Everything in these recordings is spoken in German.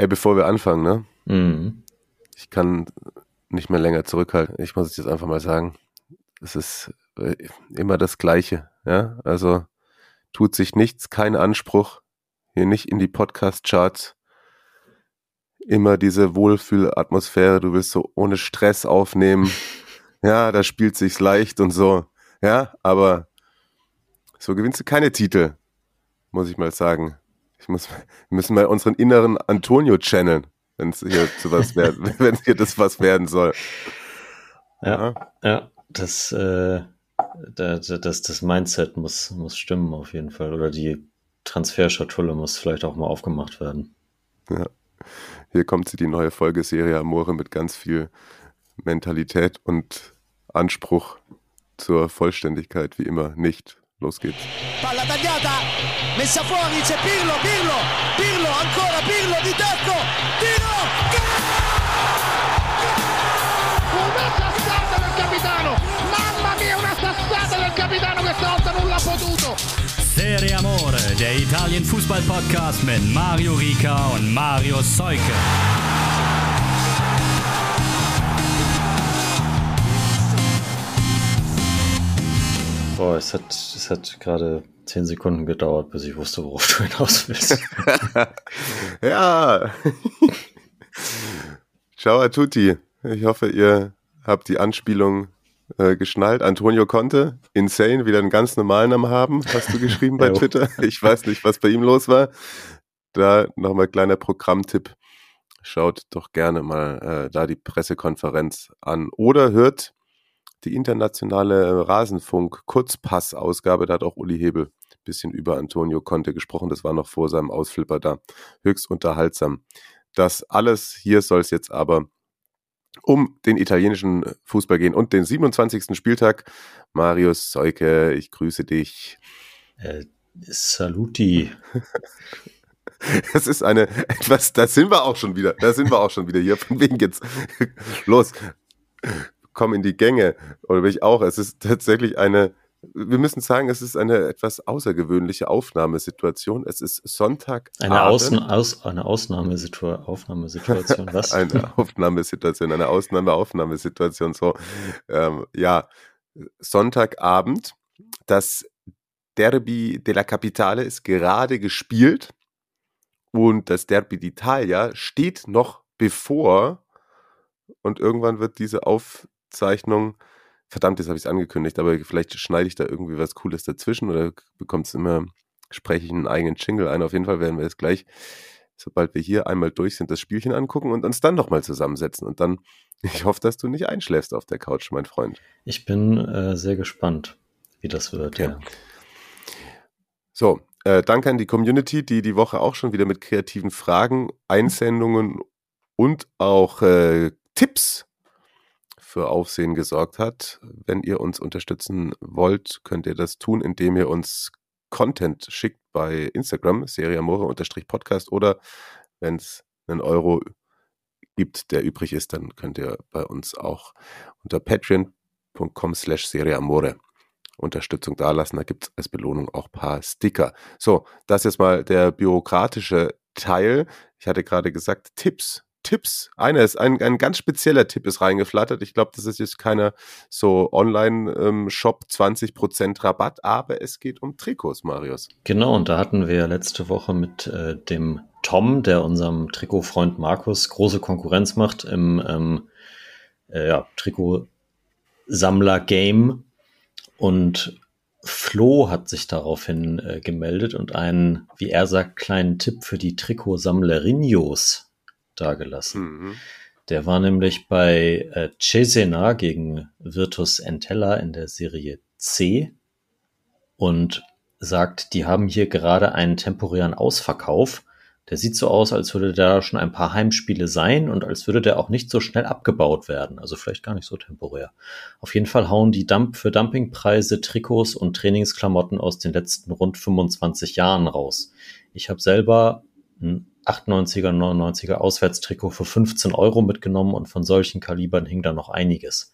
Ey, bevor wir anfangen, ne? Mhm. Ich kann nicht mehr länger zurückhalten. Ich muss es jetzt einfach mal sagen. Es ist äh, immer das Gleiche, ja? Also tut sich nichts, kein Anspruch. Hier nicht in die Podcast-Charts. Immer diese Wohlfühlatmosphäre. Du willst so ohne Stress aufnehmen. Ja, da spielt sich's leicht und so. Ja, aber so gewinnst du keine Titel, muss ich mal sagen. Ich muss, wir müssen mal unseren inneren Antonio channeln, wenn es hier zu was werden, wenn hier das was werden soll. Ja, ja, ja das, äh, das, das, das Mindset muss, muss stimmen auf jeden Fall. Oder die Transferschatulle muss vielleicht auch mal aufgemacht werden. Ja. Hier kommt sie, die neue Folge Serie Amore mit ganz viel Mentalität und Anspruch zur Vollständigkeit, wie immer, nicht. Los geht's. Palla tagliata, messa fuori, c'è Pirlo, Pirlo, Pirlo, ancora Pirlo di tacco, tiro, Una sassata del capitano, mamma mia una sassata del capitano che stavolta non l'ha potuto. Serie Amore, der Italien Fußball Podcast mit Mario Rica und Mario Seuke. Boah, es hat, es hat gerade zehn Sekunden gedauert, bis ich wusste, worauf du hinaus willst. ja. Ciao a tutti. Ich hoffe, ihr habt die Anspielung äh, geschnallt. Antonio Conte, insane, wieder einen ganz normalen Namen haben, hast du geschrieben bei Twitter. Ich weiß nicht, was bei ihm los war. Da nochmal kleiner Programmtipp. Schaut doch gerne mal äh, da die Pressekonferenz an oder hört die internationale Rasenfunk-Kurzpass-Ausgabe, da hat auch Uli Hebel bisschen über Antonio Conte gesprochen. Das war noch vor seinem Ausflipper da. Höchst unterhaltsam. Das alles hier soll es jetzt aber um den italienischen Fußball gehen und den 27. Spieltag. Marius Seuke, ich grüße dich. Äh, saluti. Es ist eine etwas, da sind wir auch schon wieder, da sind wir auch schon wieder hier. Von wegen jetzt los komm in die Gänge. Oder will ich auch. Es ist tatsächlich eine, wir müssen sagen, es ist eine etwas außergewöhnliche Aufnahmesituation. Es ist Sonntag. Eine, Außen, aus, eine Ausnahmesitua Aufnahmesituation, was? eine Aufnahmesituation, eine Ausnahmeaufnahmesituation. So, ähm, ja, Sonntagabend. Das Derby della Capitale ist gerade gespielt und das Derby d'Italia steht noch bevor und irgendwann wird diese Auf Zeichnung. Verdammt, jetzt habe ich es angekündigt, aber vielleicht schneide ich da irgendwie was Cooles dazwischen oder bekommt es immer, spreche ich einen eigenen Jingle ein. Auf jeden Fall werden wir jetzt gleich, sobald wir hier einmal durch sind, das Spielchen angucken und uns dann nochmal zusammensetzen. Und dann, ich hoffe, dass du nicht einschläfst auf der Couch, mein Freund. Ich bin äh, sehr gespannt, wie das wird, ja. ja. So, äh, danke an die Community, die die Woche auch schon wieder mit kreativen Fragen, Einsendungen und auch äh, Tipps für Aufsehen gesorgt hat. Wenn ihr uns unterstützen wollt, könnt ihr das tun, indem ihr uns Content schickt bei Instagram, seriamore-podcast oder wenn es einen Euro gibt, der übrig ist, dann könnt ihr bei uns auch unter patreon.com slash seriamore Unterstützung dalassen. Da gibt es als Belohnung auch ein paar Sticker. So, das ist mal der bürokratische Teil. Ich hatte gerade gesagt, Tipps Tipps. Einer ist ein, ein ganz spezieller Tipp ist reingeflattert. Ich glaube, das ist jetzt keiner so Online-Shop ähm, 20% Rabatt, aber es geht um Trikots, Marius. Genau, und da hatten wir letzte Woche mit äh, dem Tom, der unserem Trikotfreund Markus große Konkurrenz macht im ähm, äh, ja, Trikotsammler-Game. Und Flo hat sich daraufhin äh, gemeldet und einen, wie er sagt, kleinen Tipp für die Trikotsammlerinos dagelassen. Mhm. Der war nämlich bei äh, Cesena gegen Virtus Entella in der Serie C und sagt, die haben hier gerade einen temporären Ausverkauf. Der sieht so aus, als würde da schon ein paar Heimspiele sein und als würde der auch nicht so schnell abgebaut werden. Also vielleicht gar nicht so temporär. Auf jeden Fall hauen die Dump für Dumpingpreise Trikots und Trainingsklamotten aus den letzten rund 25 Jahren raus. Ich habe selber ein 98er, 99er Auswärtstrikot für 15 Euro mitgenommen und von solchen Kalibern hing da noch einiges.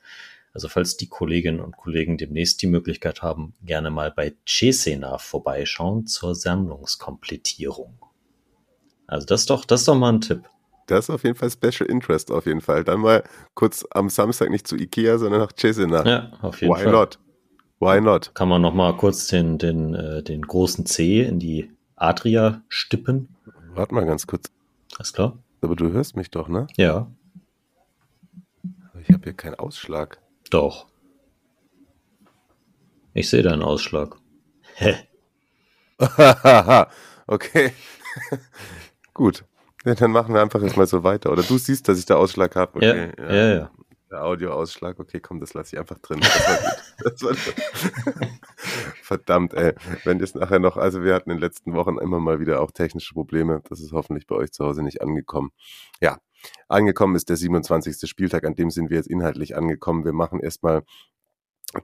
Also falls die Kolleginnen und Kollegen demnächst die Möglichkeit haben, gerne mal bei Cesena vorbeischauen zur Sammlungskomplettierung. Also das ist doch, das ist doch mal ein Tipp. Das ist auf jeden Fall Special Interest, auf jeden Fall. Dann mal kurz am Samstag nicht zu Ikea, sondern nach Cesena. Ja, auf jeden Why Fall. not? Why not? Kann man noch mal kurz den, den, äh, den großen C in die Adria stippen? Warte mal ganz kurz. Alles klar? Aber du hörst mich doch, ne? Ja, Ich habe hier keinen Ausschlag. doch. Ich sehe deinen Ausschlag. Hä? okay. Gut. Ja, dann machen wir einfach jetzt mal so weiter. Oder du siehst, dass ich da Ausschlag habe. Okay. ja, ja, ja. Der Audioausschlag, okay, komm, das lasse ich einfach drin. Das war gut. Das war gut. Verdammt, ey. Wenn es nachher noch, also wir hatten in den letzten Wochen immer mal wieder auch technische Probleme. Das ist hoffentlich bei euch zu Hause nicht angekommen. Ja, angekommen ist der 27. Spieltag, an dem sind wir jetzt inhaltlich angekommen. Wir machen erstmal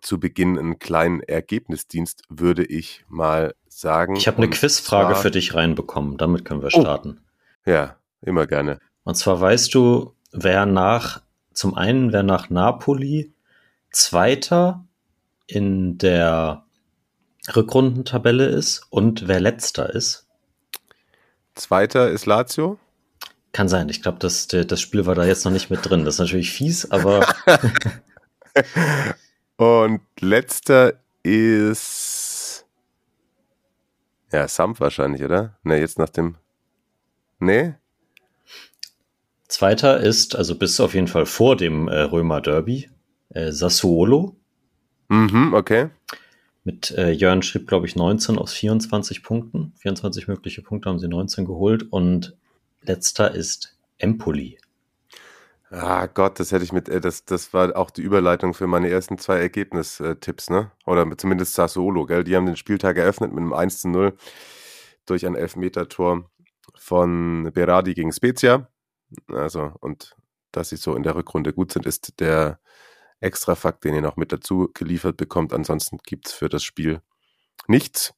zu Beginn einen kleinen Ergebnisdienst, würde ich mal sagen. Ich habe eine Quizfrage für dich reinbekommen. Damit können wir Oh. starten. Ja, immer gerne. Und zwar weißt du, wer nach, zum einen, wer nach Napoli Zweiter in der Rückrundentabelle ist und wer Letzter ist. Zweiter ist Lazio. Kann sein. Ich glaube, das, das Spiel war da jetzt noch nicht mit drin. Das ist natürlich fies, aber Und letzter ist. Ja, Samp wahrscheinlich, oder? Ne, jetzt nach dem. Nee? Zweiter ist, also bis auf jeden Fall vor dem äh, Römer Derby, äh, Sassuolo. Mhm, okay. Mit äh, Jörn schrieb, glaube ich, 19 aus 24 Punkten. 24 mögliche Punkte haben sie 19 geholt. Und letzter ist Empoli. Ah Gott, das hätte ich mit, äh, das, das war auch die Überleitung für meine ersten zwei Ergebnistipps, ne? Oder zumindest Sassuolo, gell? Die haben den Spieltag eröffnet mit einem 1 zu 0 durch ein Elfmetertor von Berardi gegen Spezia. Also, und dass sie so in der Rückrunde gut sind, ist der Extrafakt, den ihr noch mit dazu geliefert bekommt. Ansonsten gibt's für das Spiel nichts.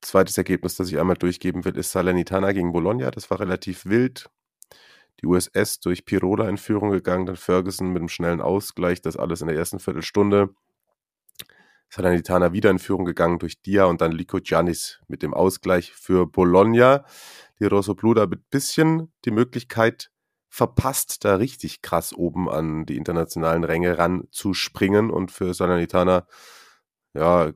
Zweites Ergebnis, das ich einmal durchgeben will, ist Salernitana gegen Bologna. Das war relativ wild. Die USS durch Pirola in Führung gegangen, dann Ferguson mit einem schnellen Ausgleich, das alles in der ersten Viertelstunde. Salernitana wieder in Führung gegangen durch Dia und dann Lico Giannis mit dem Ausgleich für Bologna. Die Rosso da ein bisschen die Möglichkeit verpasst, da richtig krass oben an die internationalen Ränge ranzuspringen und für Salernitana, ja,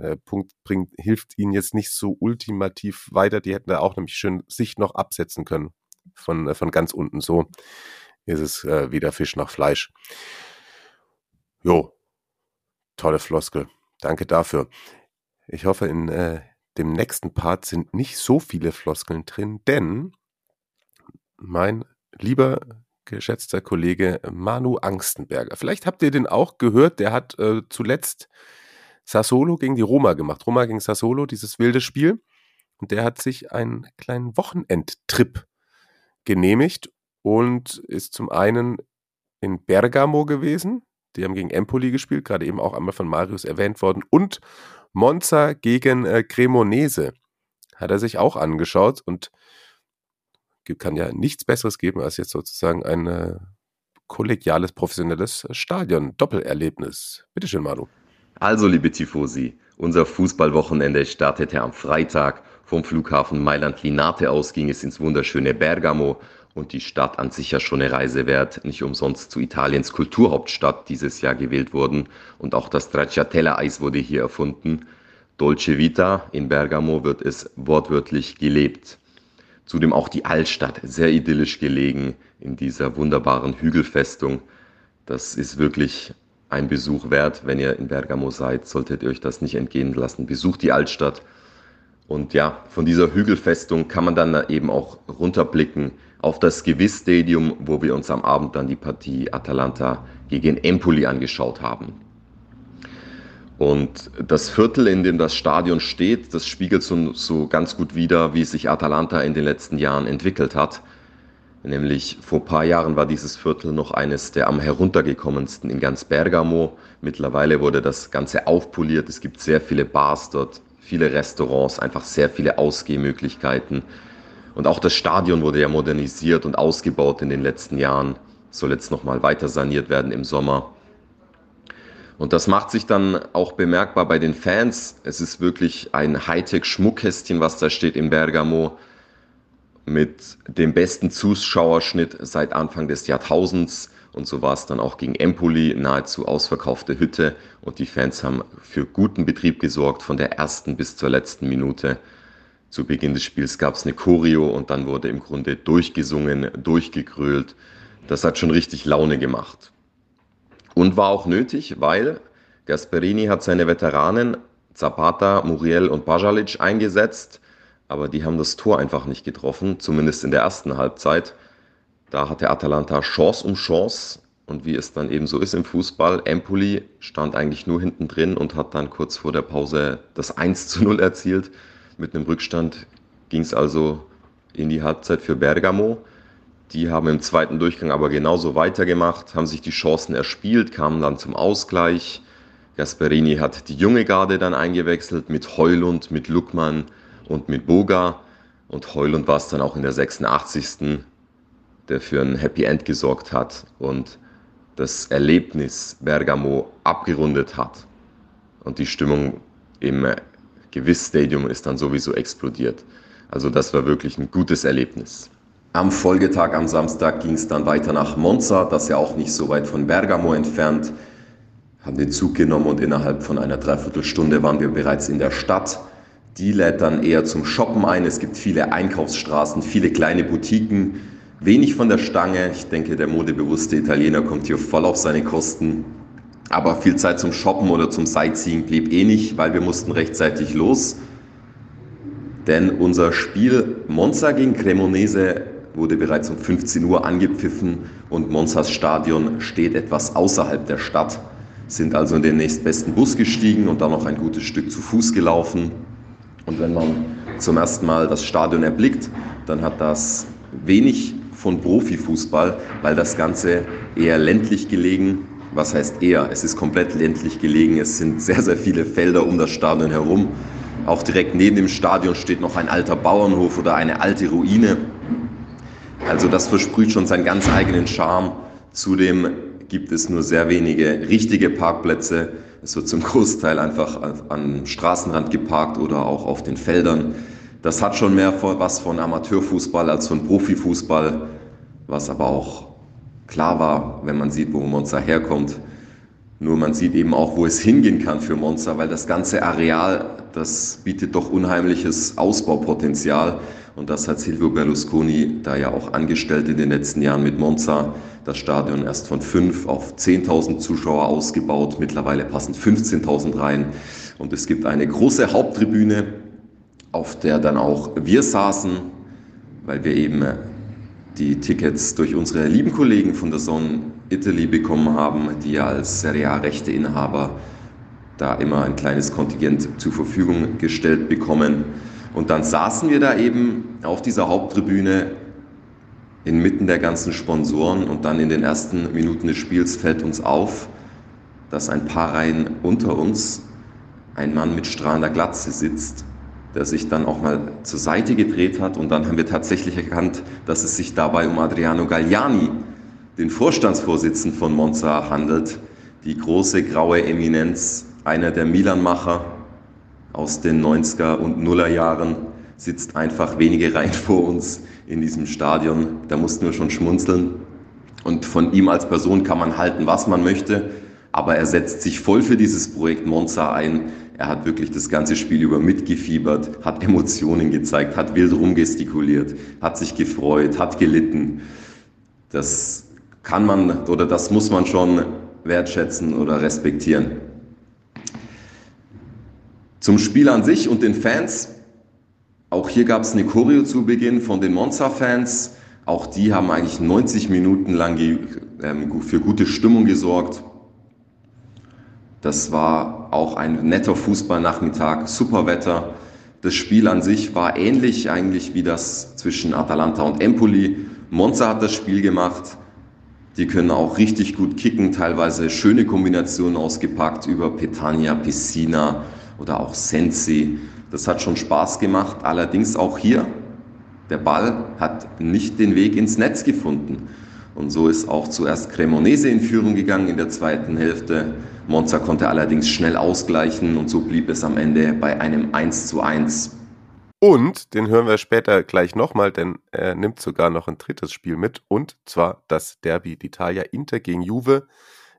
der Punkt bringt, hilft ihnen jetzt nicht so ultimativ weiter. Die hätten da auch nämlich schön sich noch absetzen können von, äh, von ganz unten. So ist es äh, weder Fisch noch Fleisch. Jo, tolle Floskel. Danke dafür. Ich hoffe, in äh, dem nächsten Part sind nicht so viele Floskeln drin, denn mein lieber geschätzter Kollege Manu Angstenberger, vielleicht habt ihr den auch gehört, der hat äh, zuletzt Sassolo gegen die Roma gemacht. Roma gegen Sassolo, dieses wilde Spiel. Und der hat sich einen kleinen Wochenendtrip genehmigt und ist zum einen in Bergamo gewesen. Die haben gegen Empoli gespielt, gerade eben auch einmal von Marius erwähnt worden. Und Monza gegen äh, Cremonese hat er sich auch angeschaut und kann ja nichts Besseres geben als jetzt sozusagen ein äh, kollegiales, professionelles Stadion. Doppelerlebnis. Bitteschön, Manu. Also, liebe Tifosi, unser Fußballwochenende startete am Freitag. Vom Flughafen Mailand-Linate aus ging es ins wunderschöne Bergamo und die Stadt an sich ja schon eine Reise wert, nicht umsonst zu Italiens Kulturhauptstadt dieses Jahr gewählt worden und auch das Stracciatella-Eis wurde hier erfunden. Dolce Vita in Bergamo wird es wortwörtlich gelebt. Zudem auch die Altstadt, sehr idyllisch gelegen in dieser wunderbaren Hügelfestung. Das ist wirklich ein Besuch wert. Wenn ihr in Bergamo seid, solltet ihr euch das nicht entgehen lassen. Besucht die Altstadt. Und ja, von dieser Hügelfestung kann man dann eben auch runterblicken auf das Gewiss Stadium, wo wir uns am Abend dann die Partie Atalanta gegen Empoli angeschaut haben. Und das Viertel, in dem das Stadion steht, das spiegelt so, so ganz gut wider, wie sich Atalanta in den letzten Jahren entwickelt hat. Nämlich vor ein paar Jahren war dieses Viertel noch eines der am heruntergekommensten in ganz Bergamo. Mittlerweile wurde das Ganze aufpoliert. Es gibt sehr viele Bars dort, viele Restaurants, einfach sehr viele Ausgehmöglichkeiten. Und auch das Stadion wurde ja modernisiert und ausgebaut in den letzten Jahren. Soll jetzt nochmal weiter saniert werden im Sommer. Und das macht sich dann auch bemerkbar bei den Fans. Es ist wirklich ein Hightech-Schmuckkästchen, was da steht in Bergamo. mit dem besten Zuschauerschnitt seit Anfang des Jahrtausends. Und so war es dann auch gegen Empoli, nahezu ausverkaufte Hütte. Und die Fans haben für guten Betrieb gesorgt, von der ersten bis zur letzten Minute. Zu Beginn des Spiels gab es eine Choreo und dann wurde im Grunde durchgesungen, durchgegrölt. Das hat schon richtig Laune gemacht. Und war auch nötig, weil Gasperini hat seine Veteranen Zapata, Muriel und Bajalic eingesetzt, aber die haben das Tor einfach nicht getroffen, zumindest in der ersten Halbzeit. Da hatte Atalanta Chance um Chance und wie es dann eben so ist im Fußball, Empoli stand eigentlich nur hinten drin und hat dann kurz vor der Pause das 1 zu 0 erzielt. Mit einem Rückstand ging es also in die Halbzeit für Bergamo. Die haben im zweiten Durchgang aber genauso weitergemacht, haben sich die Chancen erspielt, kamen dann zum Ausgleich. Gasperini hat die junge Garde dann eingewechselt mit Heulund, mit Luckmann und mit Boga. Und Heulund war es dann auch in der 86. der für ein Happy End gesorgt hat und das Erlebnis Bergamo abgerundet hat. Und die Stimmung im Gewiss Stadium ist dann sowieso explodiert. Also das war wirklich ein gutes Erlebnis. Am Folgetag, am Samstag, ging es dann weiter nach Monza, das ja auch nicht so weit von Bergamo entfernt haben den Zug genommen und innerhalb von einer Dreiviertelstunde waren wir bereits in der Stadt. Die lädt dann eher zum Shoppen ein. Es gibt viele Einkaufsstraßen, viele kleine Boutiquen, wenig von der Stange. Ich denke, der modebewusste Italiener kommt hier voll auf seine Kosten. Aber viel Zeit zum Shoppen oder zum Sightseeing blieb eh nicht, weil wir mussten rechtzeitig los. Denn unser Spiel Monza gegen Cremonese wurde bereits um 15 Uhr angepfiffen und Monzas Stadion steht etwas außerhalb der Stadt sind also in den nächstbesten Bus gestiegen und dann noch ein gutes Stück zu Fuß gelaufen. Und wenn man zum ersten Mal das Stadion erblickt, dann hat das wenig von Profifußball, weil das Ganze eher ländlich gelegen, was heißt eher, es ist komplett ländlich gelegen, es sind sehr, sehr viele Felder um das Stadion herum. Auch direkt neben dem Stadion steht noch ein alter Bauernhof oder eine alte Ruine. Also das versprüht schon seinen ganz eigenen Charme. Zudem gibt es nur sehr wenige richtige Parkplätze. Es wird zum Großteil einfach am Straßenrand geparkt oder auch auf den Feldern. Das hat schon mehr was von Amateurfußball als von Profifußball, was aber auch klar war, wenn man sieht, wo Monza herkommt. Nur man sieht eben auch, wo es hingehen kann für Monza, weil das ganze Areal, das bietet doch unheimliches Ausbaupotenzial. Und das hat Silvio Berlusconi da ja auch angestellt in den letzten Jahren mit Monza. Das Stadion erst von 5 auf 10.000 Zuschauer ausgebaut. Mittlerweile passen 15.000 rein. Und es gibt eine große Haupttribüne, auf der dann auch wir saßen, weil wir eben die Tickets durch unsere lieben Kollegen von der Zone Italy bekommen haben, die ja als Serie A-Rechteinhaber da immer ein kleines Kontingent zur Verfügung gestellt bekommen. Und dann saßen wir da eben auf dieser Haupttribüne inmitten der ganzen Sponsoren und dann in den ersten Minuten des Spiels fällt uns auf, dass ein paar Reihen unter uns ein Mann mit strahlender Glatze sitzt, der sich dann auch mal zur Seite gedreht hat. Und dann haben wir tatsächlich erkannt, dass es sich dabei um Adriano Galliani, den Vorstandsvorsitzenden von Monza, handelt, die große graue Eminenz, einer der Milan-Macher, aus den 90er und Nuller Jahren sitzt einfach wenige Reihen vor uns in diesem Stadion. Da mussten wir schon schmunzeln. Und von ihm als Person kann man halten, was man möchte. Aber er setzt sich voll für dieses Projekt Monza ein. Er hat wirklich das ganze Spiel über mitgefiebert, hat Emotionen gezeigt, hat wild rumgestikuliert, hat sich gefreut, hat gelitten. Das kann man oder das muss man schon wertschätzen oder respektieren. Zum Spiel an sich und den Fans. Auch hier gab es eine Choreo zu Beginn von den Monza-Fans. Auch die haben eigentlich 90 Minuten lang ähm, für gute Stimmung gesorgt. Das war auch ein netter Fußballnachmittag, super Wetter. Das Spiel an sich war ähnlich eigentlich wie das zwischen Atalanta und Empoli. Monza hat das Spiel gemacht. Die können auch richtig gut kicken, teilweise schöne Kombinationen ausgepackt über Petania, Pessina, oder auch Sensi. Das hat schon Spaß gemacht. Allerdings auch hier, der Ball hat nicht den Weg ins Netz gefunden. Und so ist auch zuerst Cremonese in Führung gegangen in der zweiten Hälfte. Monza konnte allerdings schnell ausgleichen und so blieb es am Ende bei einem 1 zu 1. Und den hören wir später gleich nochmal, denn er nimmt sogar noch ein drittes Spiel mit. Und zwar das Derby d'Italia Inter gegen Juve.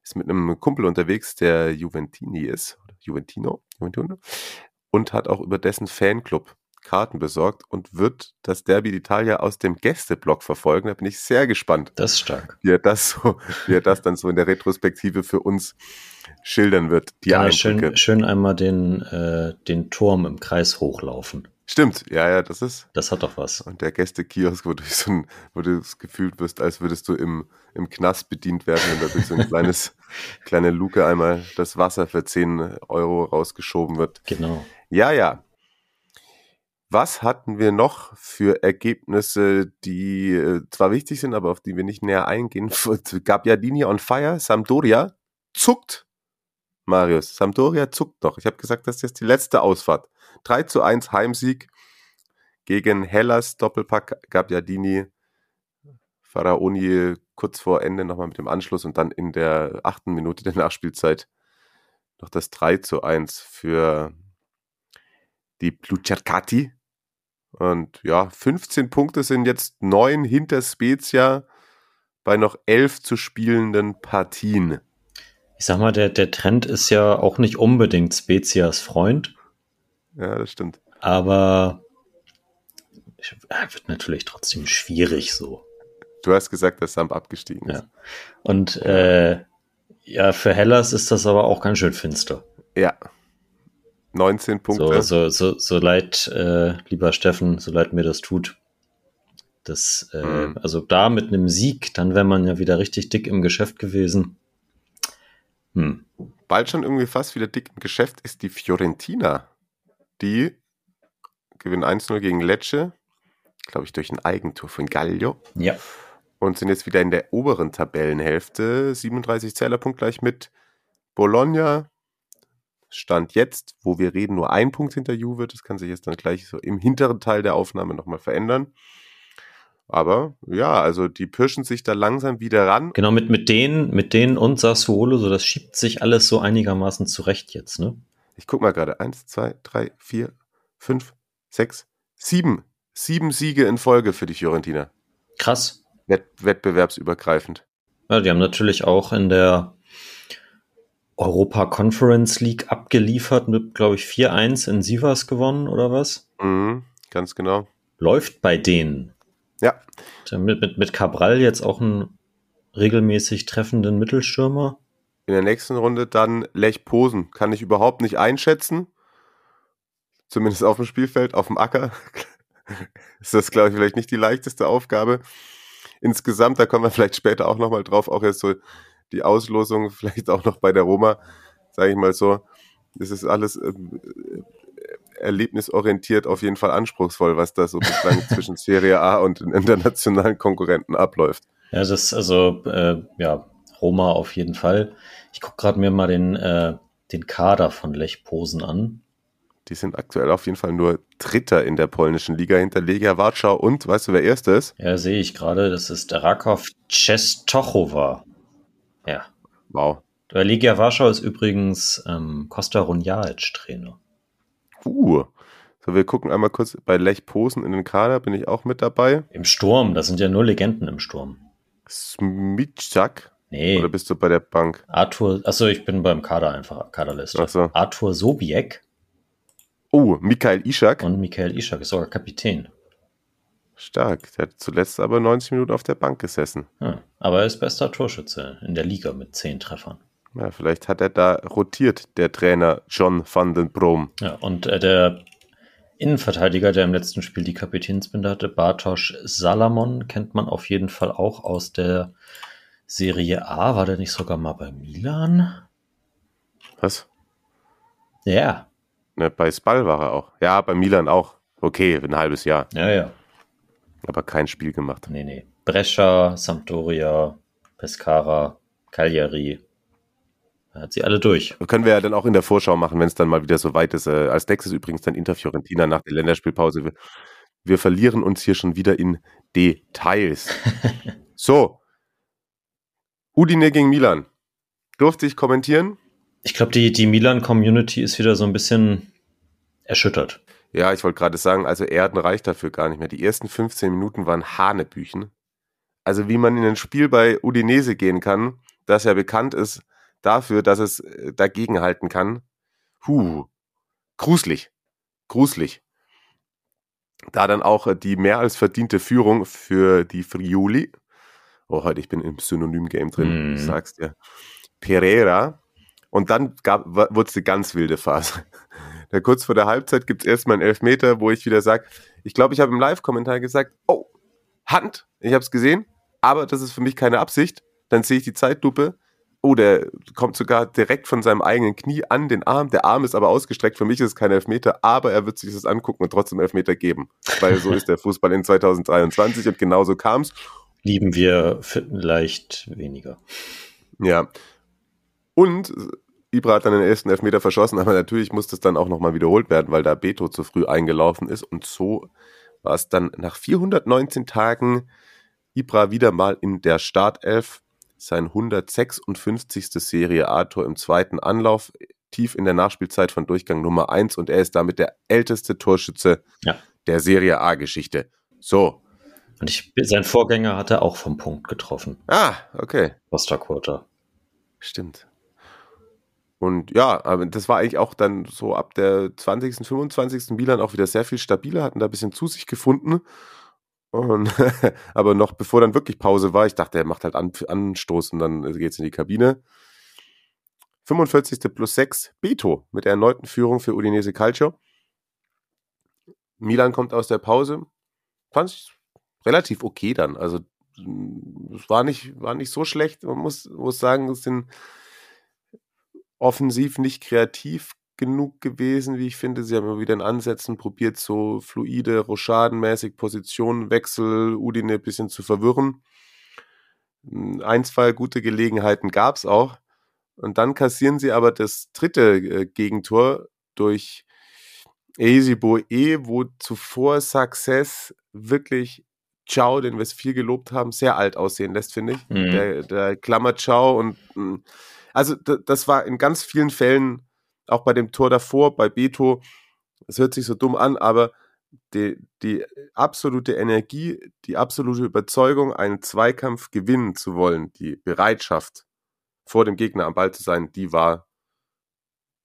Ist mit einem Kumpel unterwegs, der Juventini ist. Juventino. Und hat auch über dessen Fanclub Karten besorgt und wird das Derby d'Italia aus dem Gästeblock verfolgen. Da bin ich sehr gespannt. Das ist stark. Wie er das so, wie er das dann so in der Retrospektive für uns schildern wird. Die ja, schön, schön einmal den, äh, den Turm im Kreis hochlaufen. Stimmt, ja, ja, das ist. Das hat doch was. Und der Gästekiosk, wo du so ein, wo du gefühlt wirst, als würdest du im, im Knast bedient werden und da durch so ein kleines, kleine Luke einmal das Wasser für 10 Euro rausgeschoben wird. Genau. Ja, ja. Was hatten wir noch für Ergebnisse, die äh, zwar wichtig sind, aber auf die wir nicht näher eingehen? Gabbiadini on fire, Sampdoria zuckt. Marius, Sampdoria zuckt doch. Ich habe gesagt, das ist jetzt die letzte Ausfahrt. 3 zu 1 Heimsieg gegen Hellas, Doppelpack Gabbiadini, Faraoni kurz vor Ende nochmal mit dem Anschluss und dann in der achten Minute der Nachspielzeit noch das 3 zu 1 für die Plucercati. Und ja, 15 Punkte sind jetzt neun hinter Spezia bei noch elf zu spielenden Partien. Ich sag mal, der, der Trend ist ja auch nicht unbedingt Spezias Freund. Ja, das stimmt. Aber wird natürlich trotzdem schwierig so. Du hast gesagt, dass Samp abgestiegen ist. Ja. Und äh, ja, für Hellas ist das aber auch ganz schön finster. Ja. 19 Punkte. So, so, so, so leid, äh, lieber Steffen, so leid mir das tut. Das, äh, mhm. Also da mit einem Sieg, dann wäre man ja wieder richtig dick im Geschäft gewesen. Hm. Bald schon irgendwie fast wieder dick im Geschäft ist die Fiorentina. Die gewinnen 1-0 gegen Lecce, glaube ich, durch ein Eigentor von Gallio. Ja. Und sind jetzt wieder in der oberen Tabellenhälfte. 37 Zählerpunkt gleich mit Bologna. Stand jetzt, wo wir reden, nur ein Punkt hinter Juve. Das kann sich jetzt dann gleich so im hinteren Teil der Aufnahme nochmal verändern. Aber ja, also die pirschen sich da langsam wieder ran. Genau, mit, mit denen, mit denen und Sassuolo, so das schiebt sich alles so einigermaßen zurecht jetzt, ne? Ich guck mal gerade. Eins, zwei, drei, vier, fünf, sechs, sieben. Sieben Siege in Folge für die Fiorentina. Krass. Wett wettbewerbsübergreifend. Ja, die haben natürlich auch in der Europa Conference League abgeliefert mit, glaube ich, 4-1 in Sivas gewonnen oder was? Mhm, ganz genau. Läuft bei denen. Ja. Mit, mit, mit Cabral jetzt auch einen regelmäßig treffenden Mittelstürmer. In der nächsten Runde dann Lech Posen. Kann ich überhaupt nicht einschätzen. Zumindest auf dem Spielfeld, auf dem Acker. ist das, glaube ich, vielleicht nicht die leichteste Aufgabe. Insgesamt, da kommen wir vielleicht später auch nochmal drauf, auch jetzt so die Auslosung, vielleicht auch noch bei der Roma, sage ich mal so. Das ist alles äh, erlebnisorientiert auf jeden Fall anspruchsvoll, was da so bislang zwischen Serie A und internationalen Konkurrenten abläuft. Ja, das ist also, äh, ja, Roma auf jeden Fall. Ich gucke gerade mir mal den, äh, den Kader von Lech Posen an. Die sind aktuell auf jeden Fall nur Dritter in der polnischen Liga hinter Legia Warschau und weißt du, wer Erster ist? Ja, sehe ich gerade. Das ist Rakow Czestochowa. Ja. Wow. Der Legia Warschau ist übrigens ähm, Costa Runjaic Trainer. Uh. So, wir gucken einmal kurz bei Lech Posen in den Kader, bin ich auch mit dabei. Im Sturm, das sind ja nur Legenden im Sturm. Smitschak Nee. Oder bist du bei der Bank? Arthur, achso, ich bin beim Kader einfach, Kaderliste. Ach so. Arthur Sobiek. Oh, Mikhail Ishak. Und Mikhail Ishak ist sogar Kapitän. Stark. Der hat zuletzt aber 90 Minuten auf der Bank gesessen. Ja, aber er ist bester Torschütze in der Liga mit 10 Treffern. Ja, vielleicht hat er da rotiert, der Trainer John van den Brom. Ja, und äh, der Innenverteidiger, der im letzten Spiel die Kapitänsbinde hatte, Bartosz Salamon, kennt man auf jeden Fall auch aus der Serie A, war der nicht sogar mal bei Milan? Was? Ja. Ne, bei Spal war er auch. Ja, bei Milan auch. Okay, ein halbes Jahr. Ja, ja. Aber kein Spiel gemacht. Nee, nee. Brescia, Sampdoria, Pescara, Cagliari. Er hat sie alle durch. Können wir ja dann auch in der Vorschau machen, wenn es dann mal wieder so weit ist. Äh, als nächstes übrigens dann Inter Fiorentina nach der Länderspielpause. Wir, wir verlieren uns hier schon wieder in Details. so, Udine gegen Milan. Durfte ich kommentieren? Ich glaube, die, die Milan-Community ist wieder so ein bisschen erschüttert. Ja, ich wollte gerade sagen, also Erden reicht dafür gar nicht mehr. Die ersten 15 Minuten waren Hanebüchen. Also wie man in ein Spiel bei Udinese gehen kann, das ja bekannt ist dafür, dass es äh, dagegenhalten kann. Huh, gruselig, gruselig. Da dann auch äh, die mehr als verdiente Führung für die Friuli. Oh, heute, ich bin im Synonym-Game drin, mm. ich sag's dir. Pereira. Und dann wurde es eine ganz wilde Phase. Da kurz vor der Halbzeit gibt es erstmal einen Elfmeter, wo ich wieder sage, ich glaube, ich habe im Live-Kommentar gesagt, oh, Hand, ich habe es gesehen, aber das ist für mich keine Absicht. Dann sehe ich die Zeitlupe, oh, der kommt sogar direkt von seinem eigenen Knie an den Arm. Der Arm ist aber ausgestreckt. Für mich ist es kein Elfmeter, aber er wird sich das angucken und trotzdem Elfmeter geben. Weil so ist der Fußball in 2023 und genauso kam es. Lieben wir vielleicht weniger. Ja. Und Ibra hat dann den ersten Elfmeter verschossen, aber natürlich musste es dann auch nochmal wiederholt werden, weil da Beto zu früh eingelaufen ist. Und so war es dann nach 419 Tagen Ibra wieder mal in der Startelf sein 156. Serie A-Tor im zweiten Anlauf, tief in der Nachspielzeit von Durchgang Nummer 1 und er ist damit der älteste Torschütze ja. der Serie A-Geschichte. So. Und ich, sein Vorgänger hatte auch vom Punkt getroffen. Ah, okay. Costa Quarter. Stimmt. Und ja, aber das war eigentlich auch dann so ab der 20., 25. Milan auch wieder sehr viel stabiler, hatten da ein bisschen zu sich gefunden und, aber noch bevor dann wirklich Pause war, ich dachte, er macht halt An Anstoß und dann geht's in die Kabine. 45. plus 6, Beto mit der erneuten Führung für Udinese Calcio. Milan kommt aus der Pause. Fand ich relativ okay dann. Also, es war nicht, war nicht so schlecht. Man muss, muss sagen, es sind offensiv nicht kreativ genug gewesen, wie ich finde. Sie haben immer wieder in Ansätzen probiert, so fluide, rochadenmäßig Positionenwechsel, Udine ein bisschen zu verwirren. Hm, ein, zwei gute Gelegenheiten gab es auch. Und dann kassieren sie aber das dritte äh, Gegentor durch Eisibo E, wo zuvor Success wirklich Ciao, den wir es viel gelobt haben, sehr alt aussehen lässt, finde ich. Mhm. Der, der Klammer Ciao und hm, also das war in ganz vielen Fällen auch bei dem Tor davor, bei Beto, es hört sich so dumm an, aber die, die absolute Energie, die absolute Überzeugung, einen Zweikampf gewinnen zu wollen, die Bereitschaft, vor dem Gegner am Ball zu sein, die war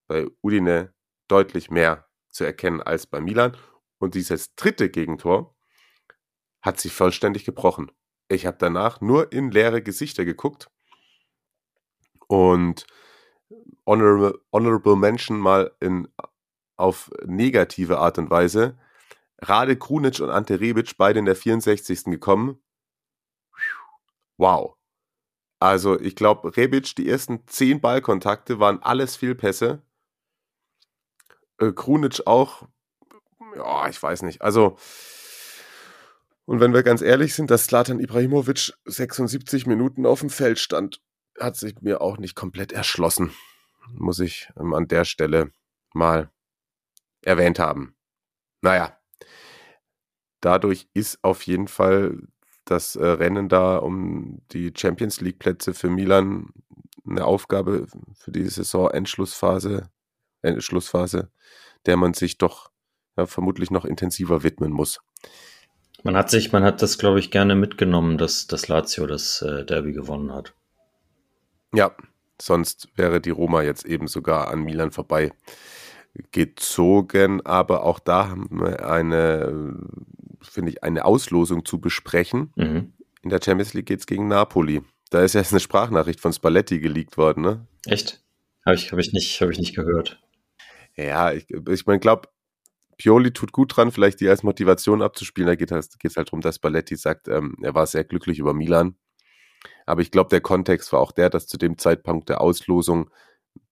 bei Udine deutlich mehr zu erkennen als bei Milan. Und dieses dritte Gegentor hat sich vollständig gebrochen. Ich habe danach nur in leere Gesichter geguckt und Honorable, Honorable Mention mal in, auf negative Art und Weise. Rade Krunic und Ante Rebic beide in der 64. gekommen. Wow. Also ich glaube, Rebic, die ersten 10 Ballkontakte waren alles Fehlpässe. Äh, Krunic auch. Ja, ich weiß nicht. Also, und wenn wir ganz ehrlich sind, dass Slatan Ibrahimovic 76 Minuten auf dem Feld stand, hat sich mir auch nicht komplett erschlossen muss ich ähm, an der Stelle mal erwähnt haben. Naja, dadurch ist auf jeden Fall das äh, Rennen da um die Champions League Plätze für Milan eine Aufgabe für die Saison Endschlussphase, Endschlussphase, der man sich doch ja, vermutlich noch intensiver widmen muss. Man hat sich, man hat das, glaube ich, gerne mitgenommen, dass, dass Lazio das äh, Derby gewonnen hat. Ja, Sonst wäre die Roma jetzt eben sogar an Milan vorbei gezogen. Aber auch da haben wir eine, finde ich, eine Auslosung zu besprechen. Mhm. In der Champions League geht es gegen Napoli. Da ist jetzt eine Sprachnachricht von Spalletti geleakt worden, ne? Echt? Habe ich, hab ich, nicht, hab ich nicht gehört. Ja, ich, ich meine, glaube, Pioli tut gut dran, vielleicht die als Motivation abzuspielen. Da geht es halt, halt darum, dass Spalletti sagt, ähm, er war sehr glücklich über Milan. Aber ich glaube, der Kontext war auch der, dass zu dem Zeitpunkt der Auslosung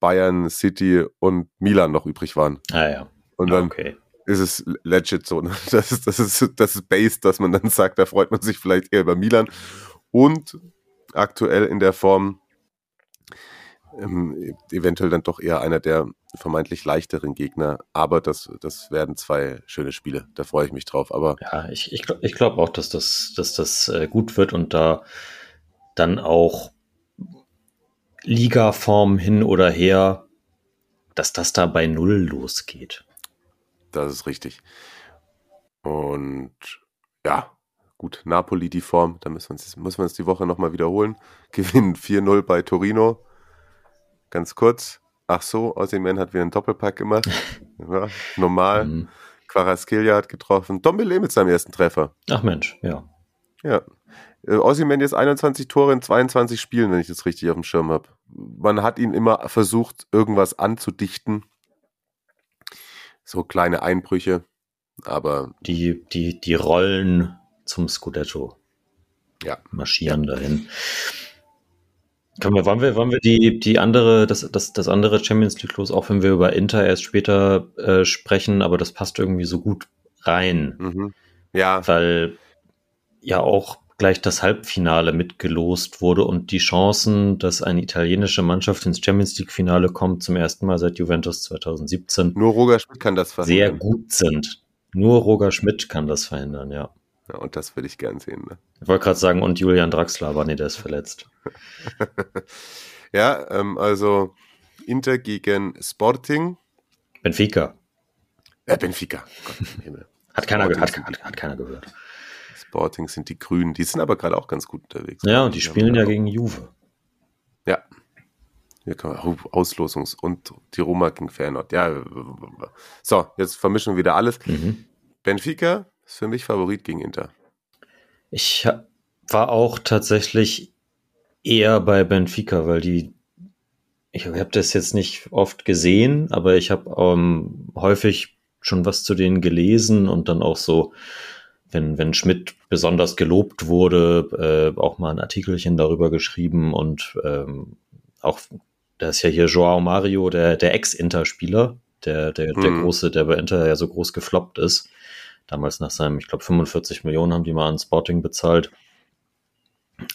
Bayern, City und Milan noch übrig waren. Ah ja. Und dann okay. ist es legit so. Ne? Das, ist, das, ist, das ist Base, dass man dann sagt, da freut man sich vielleicht eher über Milan. Und aktuell in der Form ähm, eventuell dann doch eher einer der vermeintlich leichteren Gegner. Aber das, das werden zwei schöne Spiele. Da freue ich mich drauf. Aber ja, ich, ich, ich glaube auch, dass das, dass das äh, gut wird und da dann auch Ligaform hin oder her, dass das da bei Null losgeht. Das ist richtig. Und ja, gut, Napoli die Form, da müssen wir uns, müssen wir uns die Woche nochmal wiederholen. Gewinnen 4-0 bei Torino. Ganz kurz. Ach so, Osimhen hat wieder einen Doppelpack gemacht. Ja, normal. Mhm. Quaraskelia hat getroffen. Dombele mit seinem ersten Treffer. Ach Mensch, ja. Ja. Äh, Osimhen jetzt 21 Tore in 22 Spielen, wenn ich das richtig auf dem Schirm habe. Man hat ihn immer versucht, irgendwas anzudichten. So kleine Einbrüche, aber. Die, die, die Rollen zum Scudetto. Ja. Marschieren dahin. Können wir, wollen wir, wollen wir die, die andere, das, das, das andere Champions League los, auch wenn wir über Inter erst später äh, sprechen, aber das passt irgendwie so gut rein. Mhm. Ja. Weil ja auch gleich das Halbfinale mitgelost wurde und die Chancen, dass eine italienische Mannschaft ins Champions League Finale kommt, zum ersten Mal seit Juventus 2017. Nur Roger Schmidt kann das verhindern. Sehr gut sind. Nur Roger Schmidt kann das verhindern, ja. Ja, und das würde ich gern sehen. Ne? Ich wollte gerade sagen, und Julian Draxler, aber nee, der ist verletzt. ja, ähm, also Inter gegen Sporting. Benfica. Ja, Benfica. Gott, hat, keiner, hat, hat, hat, keiner gehört. Sporting sind die Grünen. Die sind aber gerade auch ganz gut unterwegs. Ja, und die, die spielen ja gegen Juve. Ja. Hier kann man, Auslosungs- und die Roma gegen Feyenoord. Ja, so, jetzt vermischen wir wieder alles. Mhm. Benfica ist für mich Favorit gegen Inter. Ich war auch tatsächlich eher bei Benfica, weil die, ich habe das jetzt nicht oft gesehen, aber ich habe ähm, häufig schon was zu denen gelesen und dann auch so, wenn, wenn Schmidt besonders gelobt wurde, äh, auch mal ein Artikelchen darüber geschrieben und ähm, auch, da ist ja hier Joao Mario, der, der Ex-Inter-Spieler, der, der, der hm. große, der bei Inter ja so groß gefloppt ist. Damals nach seinem, ich glaube, 45 Millionen haben die mal an Sporting bezahlt.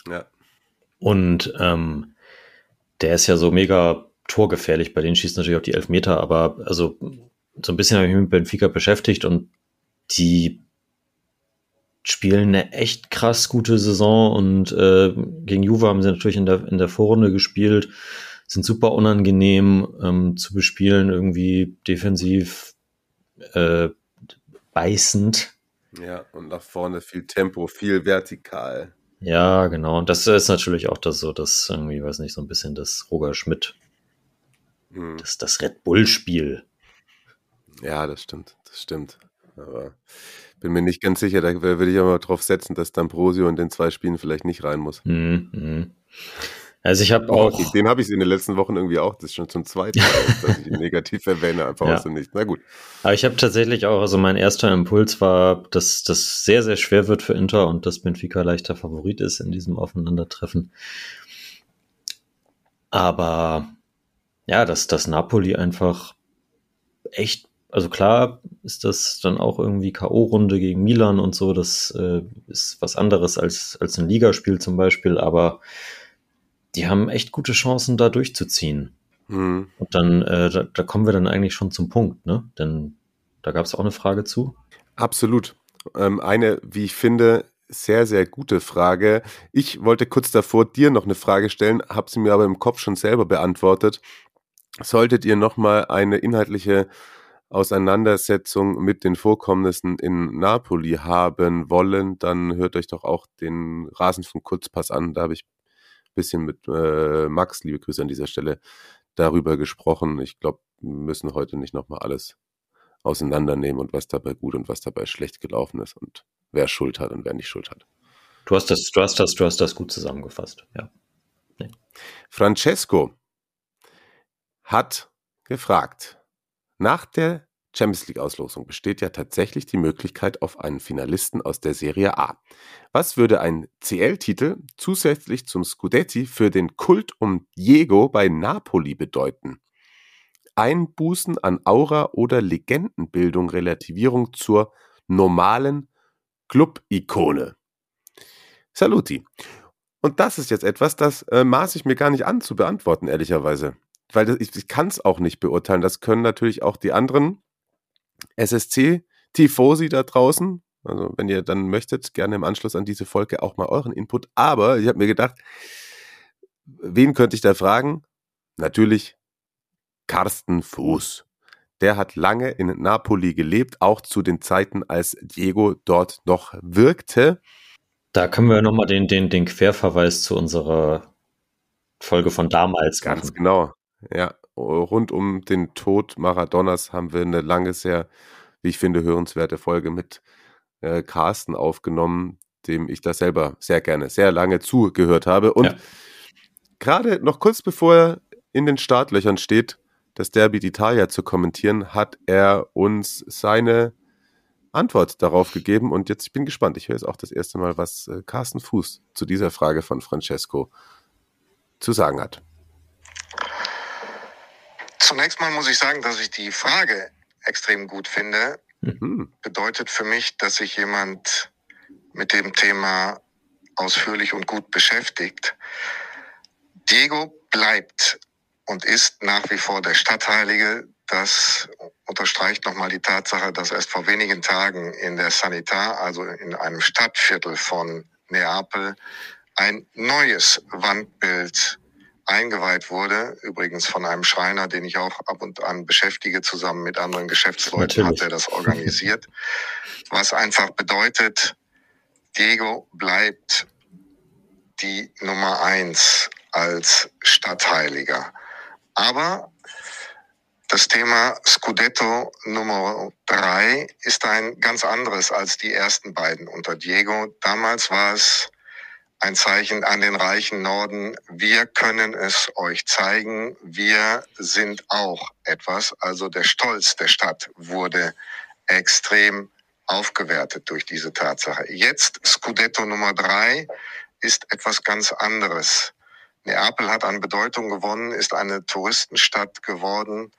Ja. Und ähm, der ist ja so mega torgefährlich. Bei denen schießt natürlich auch die Elfmeter, aber also so ein bisschen habe ich mich mit Benfica beschäftigt und die spielen eine echt krass gute Saison und äh, gegen Juve haben sie natürlich in der, in der Vorrunde gespielt, sind super unangenehm ähm, zu bespielen, irgendwie defensiv äh, beißend. Ja, und nach vorne viel Tempo, viel vertikal. Ja, genau. Und das ist natürlich auch das so, das irgendwie, weiß nicht, so ein bisschen das Roger Schmidt, hm. das, das Red Bull-Spiel. Ja, das stimmt, das stimmt. Aber bin mir nicht ganz sicher, da würde ich aber drauf setzen, dass D'Ambrosio in den zwei Spielen vielleicht nicht rein muss. Mhm. Also ich habe auch. Oh, den habe ich in den letzten Wochen irgendwie auch, das ist schon zum zweiten Mal, dass ich ihn negativ erwähne, einfach ja. aus dem Nichts. Na gut. Aber ich habe tatsächlich auch, also mein erster Impuls war, dass das sehr, sehr schwer wird für Inter und dass Benfica leichter Favorit ist in diesem Aufeinandertreffen. Aber ja, dass das Napoli einfach echt, also klar ist das dann auch irgendwie K.O.-Runde gegen Milan und so, das äh, ist was anderes als, als ein Ligaspiel zum Beispiel, aber die haben echt gute Chancen, da durchzuziehen. Mhm. Und dann, äh, da, da, kommen wir dann eigentlich schon zum Punkt, ne? Denn da gab es auch eine Frage zu. Absolut. Ähm, eine, wie ich finde, sehr, sehr gute Frage. Ich wollte kurz davor dir noch eine Frage stellen, habe sie mir aber im Kopf schon selber beantwortet. Solltet ihr nochmal eine inhaltliche Auseinandersetzung mit den Vorkommnissen in Napoli haben wollen, dann hört euch doch auch den Rasenfunk Kurzpass an. Da habe ich bisschen mit äh, Max, liebe Grüße an dieser Stelle, darüber gesprochen. Ich glaube, wir müssen heute nicht nochmal alles auseinandernehmen und was dabei gut und was dabei schlecht gelaufen ist und wer Schuld hat und wer nicht Schuld hat. Du hast das, du hast das, du hast das gut zusammengefasst, ja. Nee. Francesco hat gefragt, nach der Champions League-Auslosung besteht ja tatsächlich die Möglichkeit auf einen Finalisten aus der Serie A. Was würde ein CL-Titel zusätzlich zum Scudetti für den Kult um Diego bei Napoli bedeuten? Einbußen an Aura oder Legendenbildung, Relativierung zur normalen Club-Ikone. Saluti. Und das ist jetzt etwas, das äh, maß ich mir gar nicht an zu beantworten, ehrlicherweise. Weil das, ich, ich kann es auch nicht beurteilen. Das können natürlich auch die anderen SSC Tifosi da draußen. Also wenn ihr dann möchtet, gerne im Anschluss an diese Folge auch mal euren Input. Aber ich habe mir gedacht, wen könnte ich da fragen? Natürlich Carsten Fuß. der hat lange in Napoli gelebt, auch zu den Zeiten, als Diego dort noch wirkte. Da können wir nochmal den, den, den Querverweis zu unserer Folge von damals Ganz machen. genau. Ja, rund um den Tod Maradonas haben wir eine lange, sehr, wie ich finde, hörenswerte Folge mit äh, Carsten aufgenommen, dem ich da selber sehr gerne, sehr lange zugehört habe. Und ja. gerade noch kurz bevor er in den Startlöchern steht, das Derby d'Italia zu kommentieren, hat er uns seine Antwort darauf gegeben. Und jetzt ich bin gespannt. Ich höre jetzt auch das erste Mal, was äh, Carsten Fuß zu dieser Frage von Francesco zu sagen hat. Zunächst mal muss ich sagen, dass ich die Frage extrem gut finde. Mhm. Bedeutet für mich, dass sich jemand mit dem Thema ausführlich und gut beschäftigt. Diego bleibt und ist nach wie vor der Stadtheilige. Das unterstreicht nochmal die Tatsache, dass erst vor wenigen Tagen in der Sanitar, also in einem Stadtviertel von Neapel, ein neues Wandbild eingeweiht wurde, übrigens von einem Schreiner, den ich auch ab und an beschäftige, zusammen mit anderen Geschäftsleuten Natürlich. hat er das organisiert, was einfach bedeutet, Diego bleibt die Nummer eins als Stadtheiliger. Aber das Thema Scudetto Nummer drei ist ein ganz anderes als die ersten beiden unter Diego. Damals war es ein Zeichen an den reichen Norden. Wir können es euch zeigen. Wir sind auch etwas. Also der Stolz der Stadt wurde extrem aufgewertet durch diese Tatsache. Jetzt Scudetto Nummer drei ist etwas ganz anderes. Neapel hat an Bedeutung gewonnen, ist eine Touristenstadt geworden.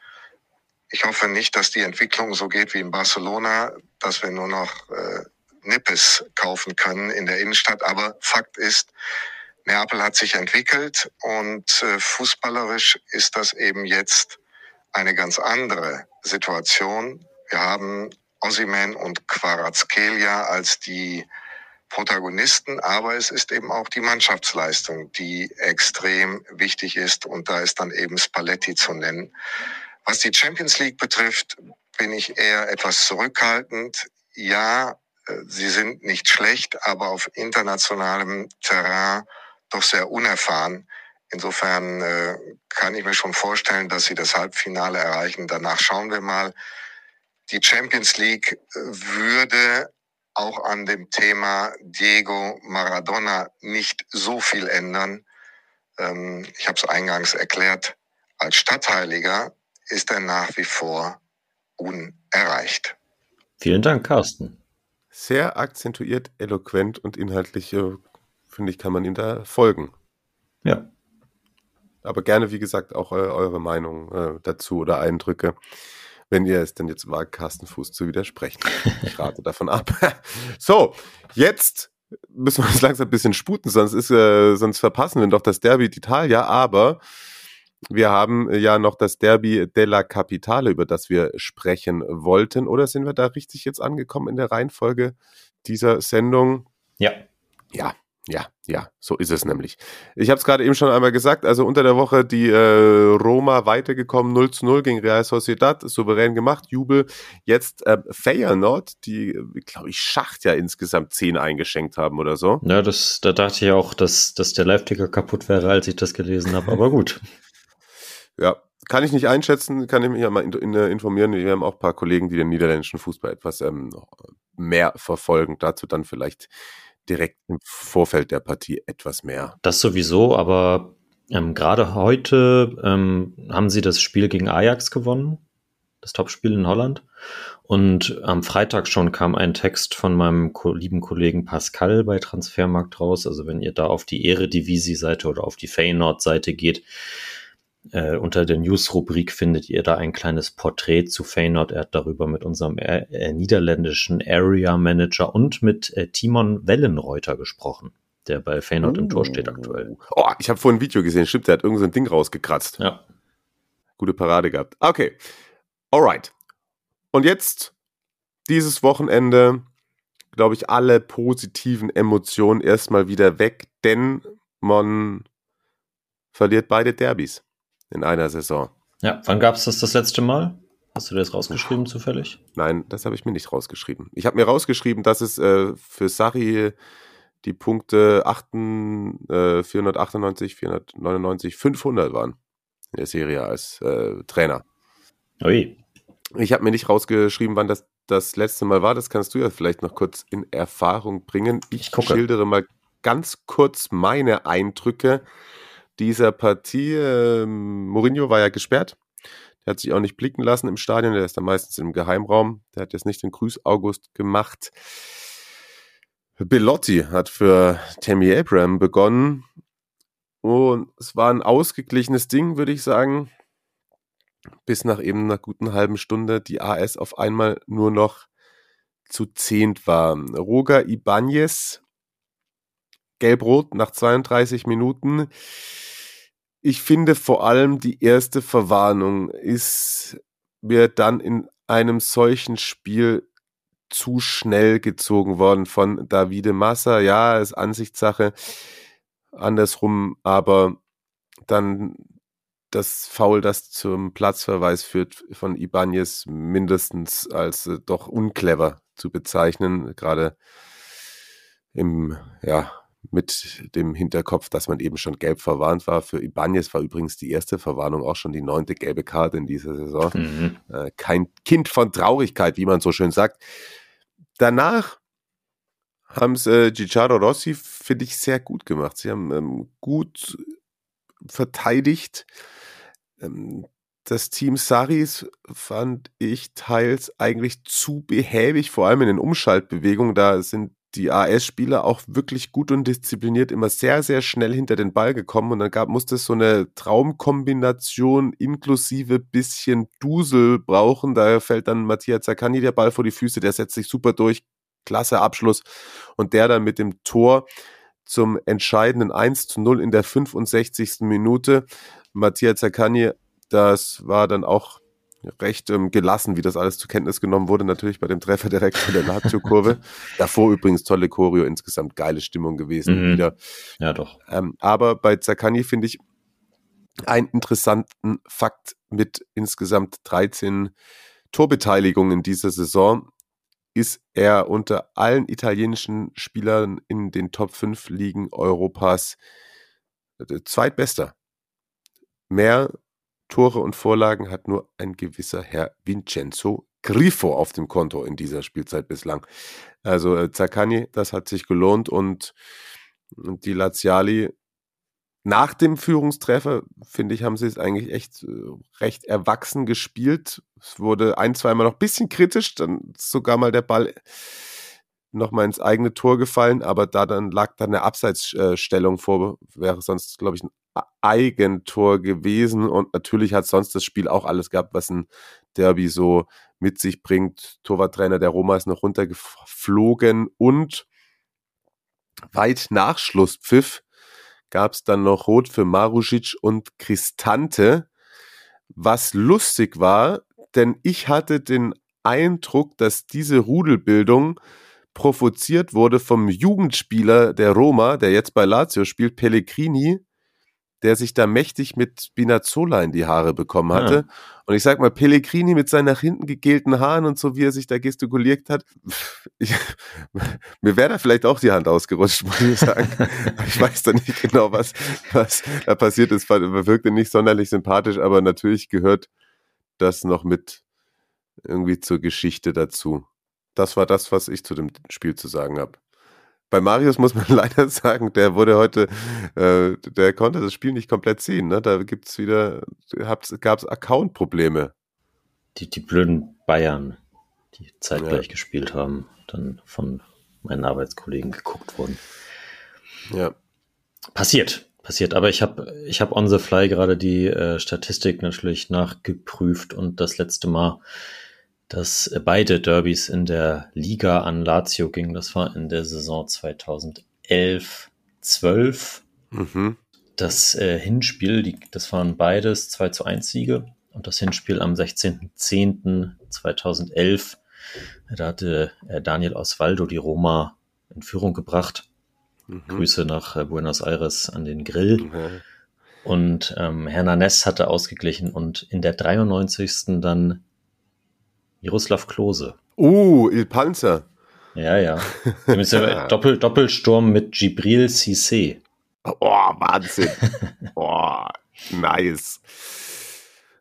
Ich hoffe nicht, dass die Entwicklung so geht wie in Barcelona, dass wir nur noch äh, Nippes kaufen können in der Innenstadt. Aber Fakt ist, Neapel hat sich entwickelt und äh, fußballerisch ist das eben jetzt eine ganz andere Situation. Wir haben Ossiman und Quarazkelia als die Protagonisten, aber es ist eben auch die Mannschaftsleistung, die extrem wichtig ist und da ist dann eben Spalletti zu nennen. Was die Champions League betrifft, bin ich eher etwas zurückhaltend. Ja, sie sind nicht schlecht, aber auf internationalem Terrain doch sehr unerfahren. Insofern äh, kann ich mir schon vorstellen, dass sie das Halbfinale erreichen. Danach schauen wir mal. Die Champions League äh, würde auch an dem Thema Diego Maradona nicht so viel ändern. Ähm, ich habe es eingangs erklärt, als Stadtheiliger ist er nach wie vor unerreicht. Vielen Dank, Carsten. Sehr akzentuiert, eloquent und inhaltlich, äh, finde ich, kann man ihm da folgen. Ja. Aber gerne, wie gesagt, auch äh, eure Meinung äh, dazu oder Eindrücke wenn ihr es denn jetzt wagt, Carsten Fuß zu widersprechen. Ich rate davon ab. so, jetzt müssen wir uns langsam ein bisschen sputen, sonst ist, äh, sonst verpassen wir doch das Derby d'Italia, aber wir haben ja noch das Derby della Capitale, über das wir sprechen wollten. Oder sind wir da richtig jetzt angekommen in der Reihenfolge dieser Sendung? Ja. Ja, ja, ja, so ist es nämlich. Ich habe es gerade eben schon einmal gesagt, also unter der Woche die äh, Roma weitergekommen, 0 zu 0 gegen Real Sociedad, souverän gemacht, Jubel. Jetzt äh, Feyenoord, die, glaube ich, Schacht ja insgesamt 10 eingeschenkt haben oder so. Ja, das, da dachte ich auch, dass, dass der Live-Ticker kaputt wäre, als ich das gelesen habe, aber gut. ja, kann ich nicht einschätzen, kann ich mich ja mal in, in, informieren. Wir haben auch ein paar Kollegen, die den niederländischen Fußball etwas ähm, mehr verfolgen. Dazu dann vielleicht direkt im Vorfeld der Partie etwas mehr. Das sowieso, aber ähm, gerade heute ähm, haben sie das Spiel gegen Ajax gewonnen, das Topspiel in Holland. Und am Freitag schon kam ein Text von meinem lieben Kollegen Pascal bei Transfermarkt raus. Also wenn ihr da auf die Ehre-Divisi-Seite oder auf die Feyenoord-Seite geht, äh, unter der News-Rubrik findet ihr da ein kleines Porträt zu Feyenoord. Er hat darüber mit unserem äh, äh, niederländischen Area Manager und mit äh, Timon Wellenreuter gesprochen, der bei Feyenoord oh. im Tor steht aktuell. Oh, ich habe vorhin ein Video gesehen. Stimmt, der hat irgend so ein Ding rausgekratzt. Ja. Gute Parade gehabt. Okay. Alright. Und jetzt dieses Wochenende, glaube ich, alle positiven Emotionen erstmal wieder weg, denn man verliert beide Derbys in einer Saison. Ja, wann gab es das das letzte Mal? Hast du das rausgeschrieben zufällig? Nein, das habe ich mir nicht rausgeschrieben. Ich habe mir rausgeschrieben, dass es äh, für Sari die Punkte 8, äh, 498, 499, 500 waren in der Serie als äh, Trainer. Ui. Ich habe mir nicht rausgeschrieben, wann das das letzte Mal war. Das kannst du ja vielleicht noch kurz in Erfahrung bringen. Ich, ich schildere mal ganz kurz meine Eindrücke dieser Partie. Ähm, Mourinho war ja gesperrt. Der hat sich auch nicht blicken lassen im Stadion. Der ist da meistens im Geheimraum. Der hat jetzt nicht den Grüß August gemacht. Bellotti hat für Tammy Abraham begonnen. Und es war ein ausgeglichenes Ding, würde ich sagen. Bis nach eben einer guten halben Stunde die AS auf einmal nur noch zu zehnt war. Roger Ibanez Gelb-Rot nach 32 Minuten. Ich finde vor allem die erste Verwarnung ist mir dann in einem solchen Spiel zu schnell gezogen worden von Davide Massa. Ja, ist Ansichtssache. Andersrum, aber dann das Foul, das zum Platzverweis führt, von Ibanez mindestens als äh, doch unclever zu bezeichnen, gerade im ja, mit dem Hinterkopf, dass man eben schon gelb verwarnt war. Für Ibanez war übrigens die erste Verwarnung auch schon die neunte gelbe Karte in dieser Saison. Mhm. Äh, kein Kind von Traurigkeit, wie man so schön sagt. Danach haben es äh, Gicciardo Rossi, finde ich, sehr gut gemacht. Sie haben ähm, gut verteidigt. Ähm, das Team Saris fand ich teils eigentlich zu behäbig, vor allem in den Umschaltbewegungen. Da sind die AS-Spieler auch wirklich gut und diszipliniert immer sehr, sehr schnell hinter den Ball gekommen und dann gab, musste es so eine Traumkombination inklusive bisschen Dusel brauchen. Daher fällt dann Matthias Zaccani der Ball vor die Füße, der setzt sich super durch, klasse Abschluss und der dann mit dem Tor zum entscheidenden 1 zu 0 in der 65. Minute. Matthias Zaccani, das war dann auch recht ähm, gelassen, wie das alles zur Kenntnis genommen wurde, natürlich bei dem Treffer direkt von der Lazio-Kurve. Davor übrigens tolle Choreo, insgesamt geile Stimmung gewesen mhm. wieder. Ja, doch. Ähm, aber bei Zaccani finde ich einen interessanten Fakt mit insgesamt 13 Torbeteiligungen in dieser Saison ist er unter allen italienischen Spielern in den Top 5 Ligen Europas äh, zweitbester. Mehr Tore und Vorlagen hat nur ein gewisser Herr Vincenzo Grifo auf dem Konto in dieser Spielzeit bislang. Also äh, Zaccani, das hat sich gelohnt und, und die Laziali nach dem Führungstreffer, finde ich, haben sie es eigentlich echt äh, recht erwachsen gespielt. Es wurde ein, zweimal noch ein bisschen kritisch, dann sogar mal der Ball nochmal ins eigene Tor gefallen, aber da dann lag dann eine Abseitsstellung vor, wäre sonst, glaube ich, ein Eigentor gewesen und natürlich hat sonst das Spiel auch alles gehabt, was ein Derby so mit sich bringt. Torwarttrainer der Roma ist noch runtergeflogen und weit nach Schlusspfiff gab es dann noch Rot für Marusic und Cristante, was lustig war, denn ich hatte den Eindruck, dass diese Rudelbildung provoziert wurde vom Jugendspieler der Roma, der jetzt bei Lazio spielt, Pellegrini, der sich da mächtig mit Spinazzola in die Haare bekommen hatte. Ja. Und ich sag mal, Pellegrini mit seinen nach hinten gegelten Haaren und so, wie er sich da gestikuliert hat, ich, mir wäre da vielleicht auch die Hand ausgerutscht, muss ich sagen. ich weiß da nicht genau, was, was da passiert ist. Wirkte nicht sonderlich sympathisch, aber natürlich gehört das noch mit irgendwie zur Geschichte dazu. Das war das, was ich zu dem Spiel zu sagen habe. Bei Marius muss man leider sagen, der wurde heute, äh, der konnte das Spiel nicht komplett sehen. Ne? Da gibt's wieder, gab es Account-Probleme. Die, die blöden Bayern, die zeitgleich ja. gespielt haben, dann von meinen Arbeitskollegen geguckt wurden. Ja. Passiert, passiert. Aber ich habe ich hab on the fly gerade die äh, Statistik natürlich nachgeprüft und das letzte Mal dass beide Derbys in der Liga an Lazio gingen. Das war in der Saison 2011, 12. Mhm. Das äh, Hinspiel, die, das waren beides 2 zu 1 Siege. Und das Hinspiel am 16.10.2011, da hatte äh, Daniel Osvaldo die Roma in Führung gebracht. Mhm. Grüße nach äh, Buenos Aires an den Grill. Mhm. Und ähm, Hernanes hatte ausgeglichen und in der 93. dann Miroslav Klose. Uh, Il Panzer. Ja, ja. Doppel, Doppelsturm mit Gibril Cissé. Oh, Wahnsinn. oh, nice.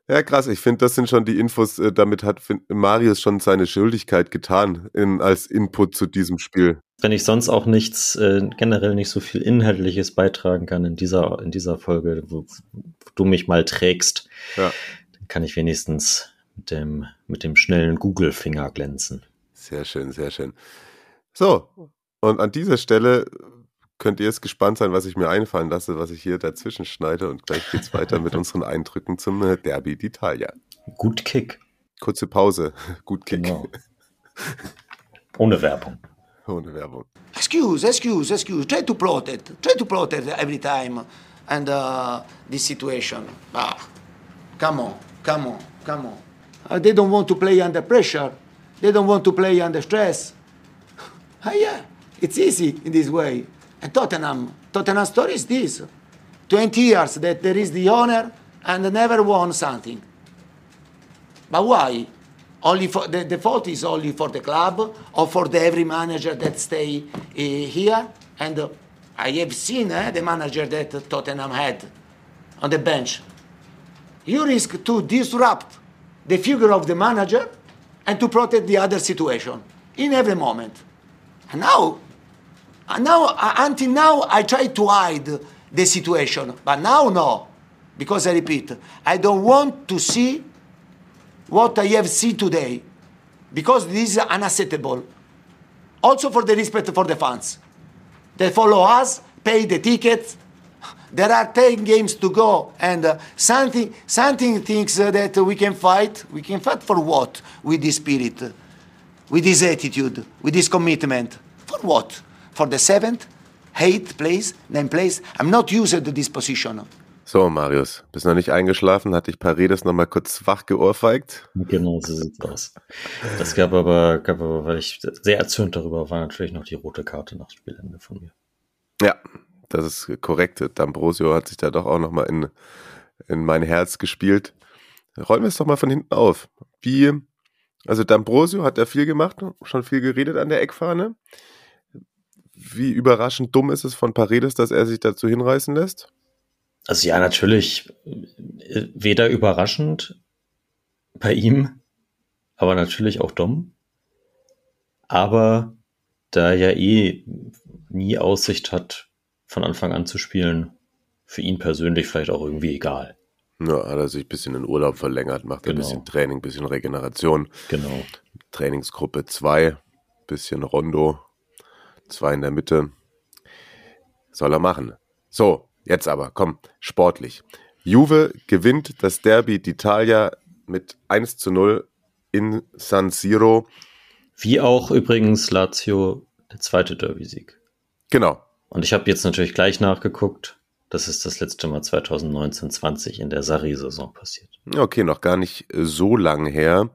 Ja, krass. Ich finde, das sind schon die Infos. Äh, damit hat Marius schon seine Schuldigkeit getan in, als Input zu diesem Spiel. Wenn ich sonst auch nichts, äh, generell nicht so viel Inhaltliches beitragen kann in dieser, in dieser Folge, wo, wo du mich mal trägst, ja. dann kann ich wenigstens mit dem, mit dem schnellen Google-Finger glänzen. Sehr schön, sehr schön. So, und an dieser Stelle könnt ihr jetzt gespannt sein, was ich mir einfallen lasse, was ich hier dazwischen schneide. Und gleich geht's weiter mit unseren Eindrücken zum äh, Derby d'Italia. Gut Kick. Kurze Pause. Gut Kick. Genau. Ohne Werbung. Ohne Werbung. Excuse, excuse, excuse. Try to protect. Try to protect every time. And uh, this situation. Ah, come on, come on, come on. Uh, they don't want to play under pressure. They don't want to play under stress. Ah, yeah, it's easy in this way. And Tottenham, Tottenham story is this 20 years that there is the owner and never won something. But why? Only for the, the fault is only for the club or for the every manager that stay uh, here. And uh, I have seen uh, the manager that Tottenham had on the bench. You risk to disrupt the figure of the manager and to protect the other situation in every moment. And now, and now uh, until now, I tried to hide the situation, but now no, because I repeat, I don't want to see what I have seen today, because this is unacceptable. Also for the respect for the fans. They follow us, pay the tickets. There are 10 games to go, and uh, something, something thinks uh, that we can fight. We can fight for what? With this spirit, with this attitude, with this commitment. For what? For the seventh, eighth place, ninth place? I'm not used to this position. So, Marius, bist noch nicht eingeschlafen? Hat dich Paredes noch mal kurz wach geohrfeigt? Genau, so sieht's aus. Das gab aber, gab aber, weil ich sehr erzürnt darüber war, natürlich noch die rote Karte nach Spielende von mir. Ja, das ist korrekt. D'Ambrosio hat sich da doch auch noch mal in, in mein Herz gespielt. Räumen wir es doch mal von hinten auf. Wie also D'Ambrosio hat ja viel gemacht, schon viel geredet an der Eckfahne. Wie überraschend dumm ist es von Paredes, dass er sich dazu hinreißen lässt? Also ja, natürlich äh, weder überraschend bei ihm, aber natürlich auch dumm. Aber da er ja eh nie Aussicht hat, von Anfang an zu spielen, für ihn persönlich vielleicht auch irgendwie egal. Ja, hat er sich ein bisschen in Urlaub verlängert, macht genau. ein bisschen Training, ein bisschen Regeneration. Genau. Trainingsgruppe 2, bisschen Rondo, zwei in der Mitte. Soll er machen. So, jetzt aber, komm, sportlich. Juve gewinnt das Derby d'Italia mit 1 zu 0 in San Siro. Wie auch übrigens Lazio der zweite Derby-Sieg. Genau. Und ich habe jetzt natürlich gleich nachgeguckt. Das ist das letzte Mal 2019-20 in der Sarri-Saison passiert. Okay, noch gar nicht so lang her.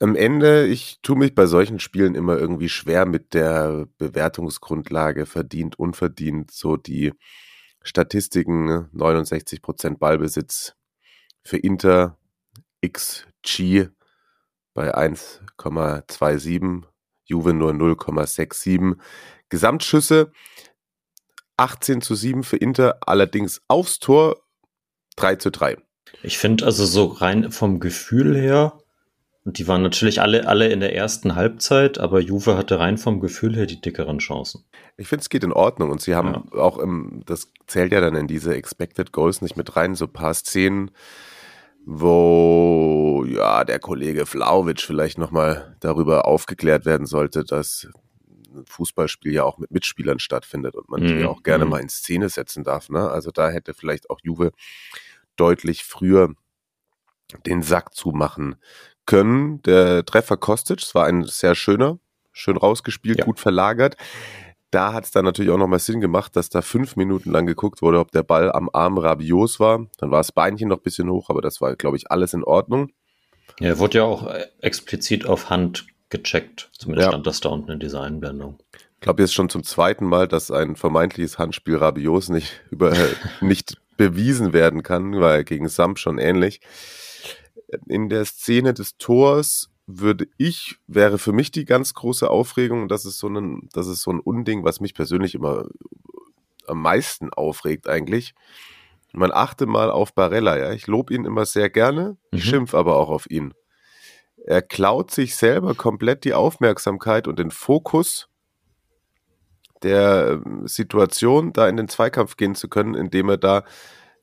Am Ende, ich tue mich bei solchen Spielen immer irgendwie schwer mit der Bewertungsgrundlage verdient, unverdient. So die Statistiken, 69% Ballbesitz für Inter, XG bei 1,27, Juve nur 0,67. Gesamtschüsse 18 zu 7 für Inter, allerdings aufs Tor 3 zu 3. Ich finde also so rein vom Gefühl her, und die waren natürlich alle, alle in der ersten Halbzeit, aber Juve hatte rein vom Gefühl her die dickeren Chancen. Ich finde, es geht in Ordnung und sie haben ja. auch im, das zählt ja dann in diese Expected Goals nicht mit rein, so ein paar Szenen, wo ja der Kollege Flauwitsch vielleicht nochmal darüber aufgeklärt werden sollte, dass ein Fußballspiel ja auch mit Mitspielern stattfindet und man mhm. die auch gerne mhm. mal in Szene setzen darf. Ne? Also da hätte vielleicht auch Juve deutlich früher den Sack zumachen können. Der Treffer Kostic, es war ein sehr schöner, schön rausgespielt, ja. gut verlagert. Da hat es dann natürlich auch nochmal Sinn gemacht, dass da fünf Minuten lang geguckt wurde, ob der Ball am Arm rabios war. Dann war das Beinchen noch ein bisschen hoch, aber das war, glaube ich, alles in Ordnung. Ja, wurde ja auch explizit auf Hand gecheckt. Zumindest ja. stand das da unten in dieser Einblendung. Ich glaube jetzt schon zum zweiten Mal, dass ein vermeintliches Handspiel Rabios nicht, über, nicht bewiesen werden kann, weil gegen Sam schon ähnlich. in der Szene des Tors würde ich, wäre für mich die ganz große Aufregung, das ist so ein, das ist so ein Unding, was mich persönlich immer am meisten aufregt eigentlich. Man achte mal auf Barella, ja. Ich lobe ihn immer sehr gerne, mhm. schimpf aber auch auf ihn. Er klaut sich selber komplett die Aufmerksamkeit und den Fokus der ähm, Situation, da in den Zweikampf gehen zu können, indem er da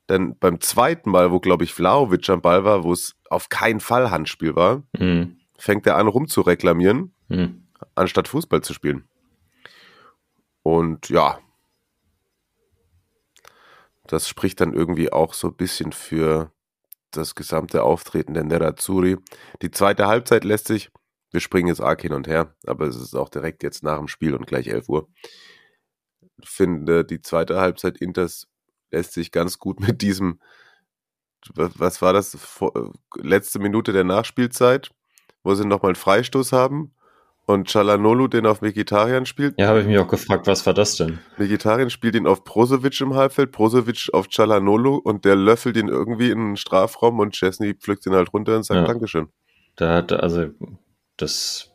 dann beim zweiten Mal, wo, glaube ich, Vlaovic am Ball war, wo es auf keinen Fall Handspiel war, mhm. fängt er an rumzureklamieren, mhm. anstatt Fußball zu spielen. Und ja, das spricht dann irgendwie auch so ein bisschen für das gesamte Auftreten der Nerazzurri. Die zweite Halbzeit lässt sich, wir springen jetzt arg hin und her, aber es ist auch direkt jetzt nach dem Spiel und gleich 11 Uhr. Ich finde, die zweite Halbzeit Inters lässt sich ganz gut mit diesem, was war das, letzte Minute der Nachspielzeit, wo sie nochmal einen Freistoß haben und Chalanolu den auf Vegetarian spielt. Ja, habe ich mich auch gefragt, was war das denn? Vegetarian spielt ihn auf Brozovic im Halbfeld, Brozovic auf Chalanolu und der löffelt ihn irgendwie in den Strafraum und Chesney pflückt ihn halt runter und sagt ja. Dankeschön. Da hat, also, das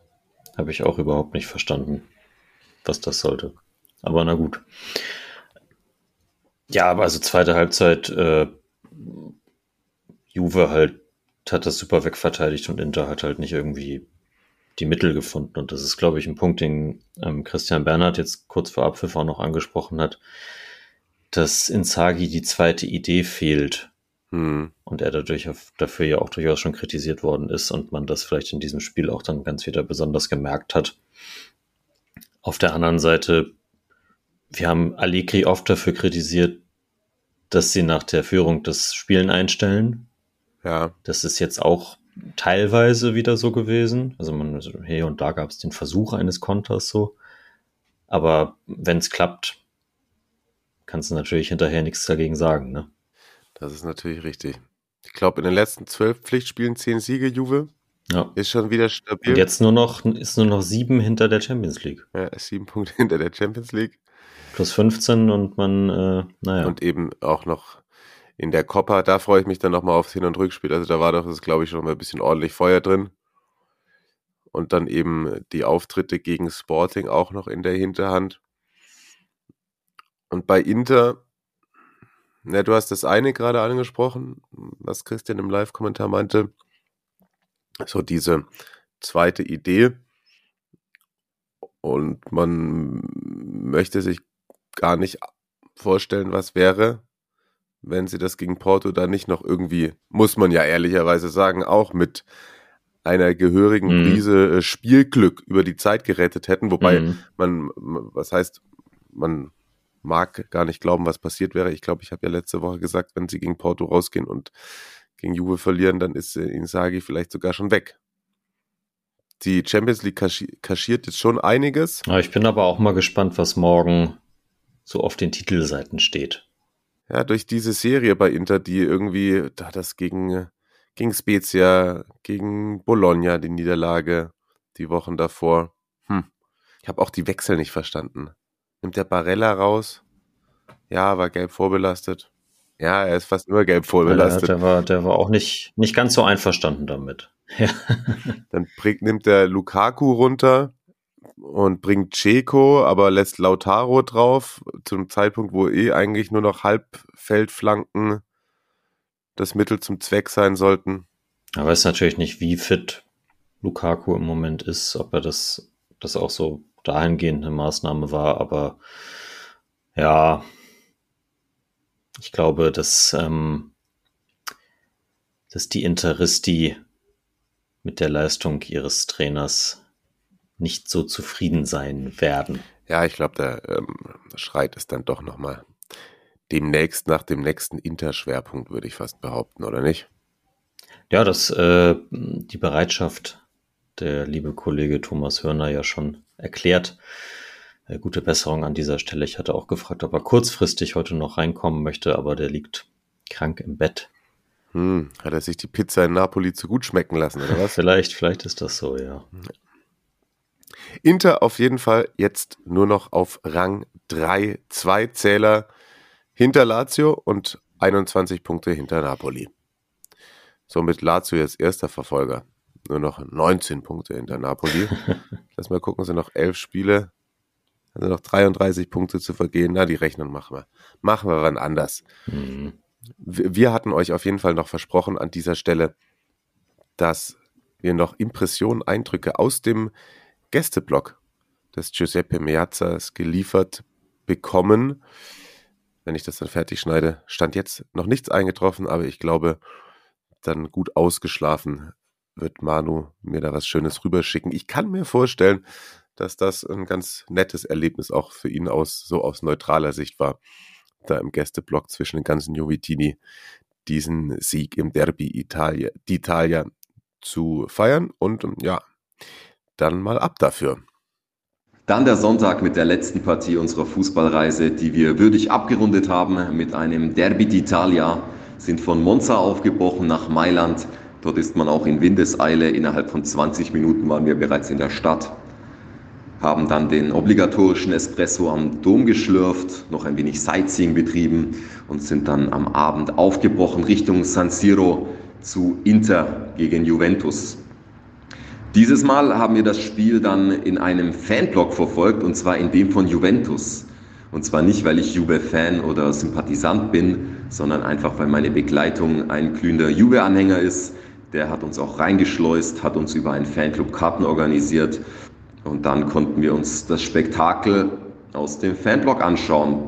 habe ich auch überhaupt nicht verstanden, was das sollte. Aber na gut. Ja, aber also zweite Halbzeit, äh, Juve halt hat das super wegverteidigt und Inter hat halt nicht irgendwie die Mittel gefunden. Und das ist, glaube ich, ein Punkt, den ähm, Christian Bernhard jetzt kurz vor Abpfiff auch noch angesprochen hat, dass Inzaghi die zweite Idee fehlt. Hm. Und er dadurch dafür ja auch durchaus schon kritisiert worden ist und man das vielleicht in diesem Spiel auch dann ganz wieder besonders gemerkt hat. Auf der anderen Seite, wir haben Allegri oft dafür kritisiert, dass sie nach der Führung das Spielen einstellen. Ja. Das ist jetzt auch teilweise wieder so gewesen. Also man, hier und da gab es den Versuch eines Konters so. Aber wenn es klappt, kannst du natürlich hinterher nichts dagegen sagen, ne? Das ist natürlich richtig. Ich glaube, in den letzten zwölf Pflichtspielen zehn Siege, Juve. Ja. Ist schon wieder stabil. Und jetzt nur noch, ist nur noch sieben hinter der Champions League. Ja, sieben Punkte hinter der Champions League. Plus 15 und man, äh, naja. Und eben auch noch in der Coppa, da freue ich mich dann nochmal aufs Hin- und Rückspiel. Also da war doch, das glaube ich, schon mal ein bisschen ordentlich Feuer drin. Und dann eben die Auftritte gegen Sporting auch noch in der Hinterhand. Und bei Inter, na, du hast das eine gerade angesprochen, was Christian im Live-Kommentar meinte. So diese zweite Idee. Und man möchte sich gar nicht vorstellen, was wäre, wenn sie das gegen Porto dann nicht noch irgendwie, muss man ja ehrlicherweise sagen, auch mit einer gehörigen mhm. Prise äh, Spielglück über die Zeit gerettet hätten, wobei mhm. man, was heißt, man mag gar nicht glauben, was passiert wäre. Ich glaube, ich habe ja letzte Woche gesagt, wenn sie gegen Porto rausgehen und gegen Juve verlieren, dann ist äh, Inzaghi vielleicht sogar schon weg. Die Champions League kaschiert jetzt schon einiges. Ja, ich bin aber auch mal gespannt, was morgen so auf den Titelseiten steht ja, durch diese Serie bei Inter, die irgendwie, da das gegen, gegen Spezia, gegen Bologna, die Niederlage, die Wochen davor. Hm. Ich habe auch die Wechsel nicht verstanden. Nimmt der Barella raus? Ja, war gelb vorbelastet. Ja, er ist fast immer gelb vorbelastet. Ja, der, war, der war auch nicht, nicht ganz so einverstanden damit. Ja. Dann bringt, nimmt der Lukaku runter und bringt Ceco, aber lässt Lautaro drauf, zum Zeitpunkt, wo eh eigentlich nur noch Halbfeldflanken das Mittel zum Zweck sein sollten. Aber weiß natürlich nicht, wie fit Lukaku im Moment ist, ob er das, das auch so dahingehend eine Maßnahme war, aber ja, ich glaube, dass, ähm, dass die Interisti mit der Leistung ihres Trainers nicht so zufrieden sein werden. Ja, ich glaube, der ähm, schreit es dann doch nochmal demnächst nach dem nächsten Interschwerpunkt, würde ich fast behaupten, oder nicht? Ja, dass äh, die Bereitschaft der liebe Kollege Thomas Hörner ja schon erklärt. Äh, gute Besserung an dieser Stelle. Ich hatte auch gefragt, ob er kurzfristig heute noch reinkommen möchte, aber der liegt krank im Bett. Hm, hat er sich die Pizza in Napoli zu gut schmecken lassen, oder was? vielleicht, vielleicht ist das so, ja. Inter auf jeden Fall jetzt nur noch auf Rang 3, zwei Zähler hinter Lazio und 21 Punkte hinter Napoli. Somit Lazio jetzt erster Verfolger. Nur noch 19 Punkte hinter Napoli. Lass mal gucken, sind noch elf Spiele. Also noch 33 Punkte zu vergehen. Na, die Rechnung machen wir. Machen wir wann anders. Mhm. Wir hatten euch auf jeden Fall noch versprochen an dieser Stelle, dass wir noch Impressionen, Eindrücke aus dem Gästeblock des Giuseppe Meazzas geliefert bekommen. Wenn ich das dann fertig schneide, stand jetzt noch nichts eingetroffen, aber ich glaube, dann gut ausgeschlafen wird Manu mir da was Schönes rüberschicken. Ich kann mir vorstellen, dass das ein ganz nettes Erlebnis auch für ihn aus, so aus neutraler Sicht war, da im Gästeblock zwischen den ganzen Juvitini diesen Sieg im Derby Italia, d'Italia zu feiern und ja, dann mal ab dafür. Dann der Sonntag mit der letzten Partie unserer Fußballreise, die wir würdig abgerundet haben mit einem Derby d'Italia, sind von Monza aufgebrochen nach Mailand. Dort ist man auch in Windeseile. Innerhalb von 20 Minuten waren wir bereits in der Stadt haben dann den obligatorischen Espresso am Dom geschlürft, noch ein wenig Sightseeing betrieben und sind dann am Abend aufgebrochen Richtung San Siro zu Inter gegen Juventus. Dieses Mal haben wir das Spiel dann in einem Fanblog verfolgt und zwar in dem von Juventus. Und zwar nicht, weil ich Juve-Fan oder Sympathisant bin, sondern einfach, weil meine Begleitung ein glühender Juve-Anhänger ist. Der hat uns auch reingeschleust, hat uns über einen Fanclub Karten organisiert und dann konnten wir uns das Spektakel aus dem Fanblog anschauen,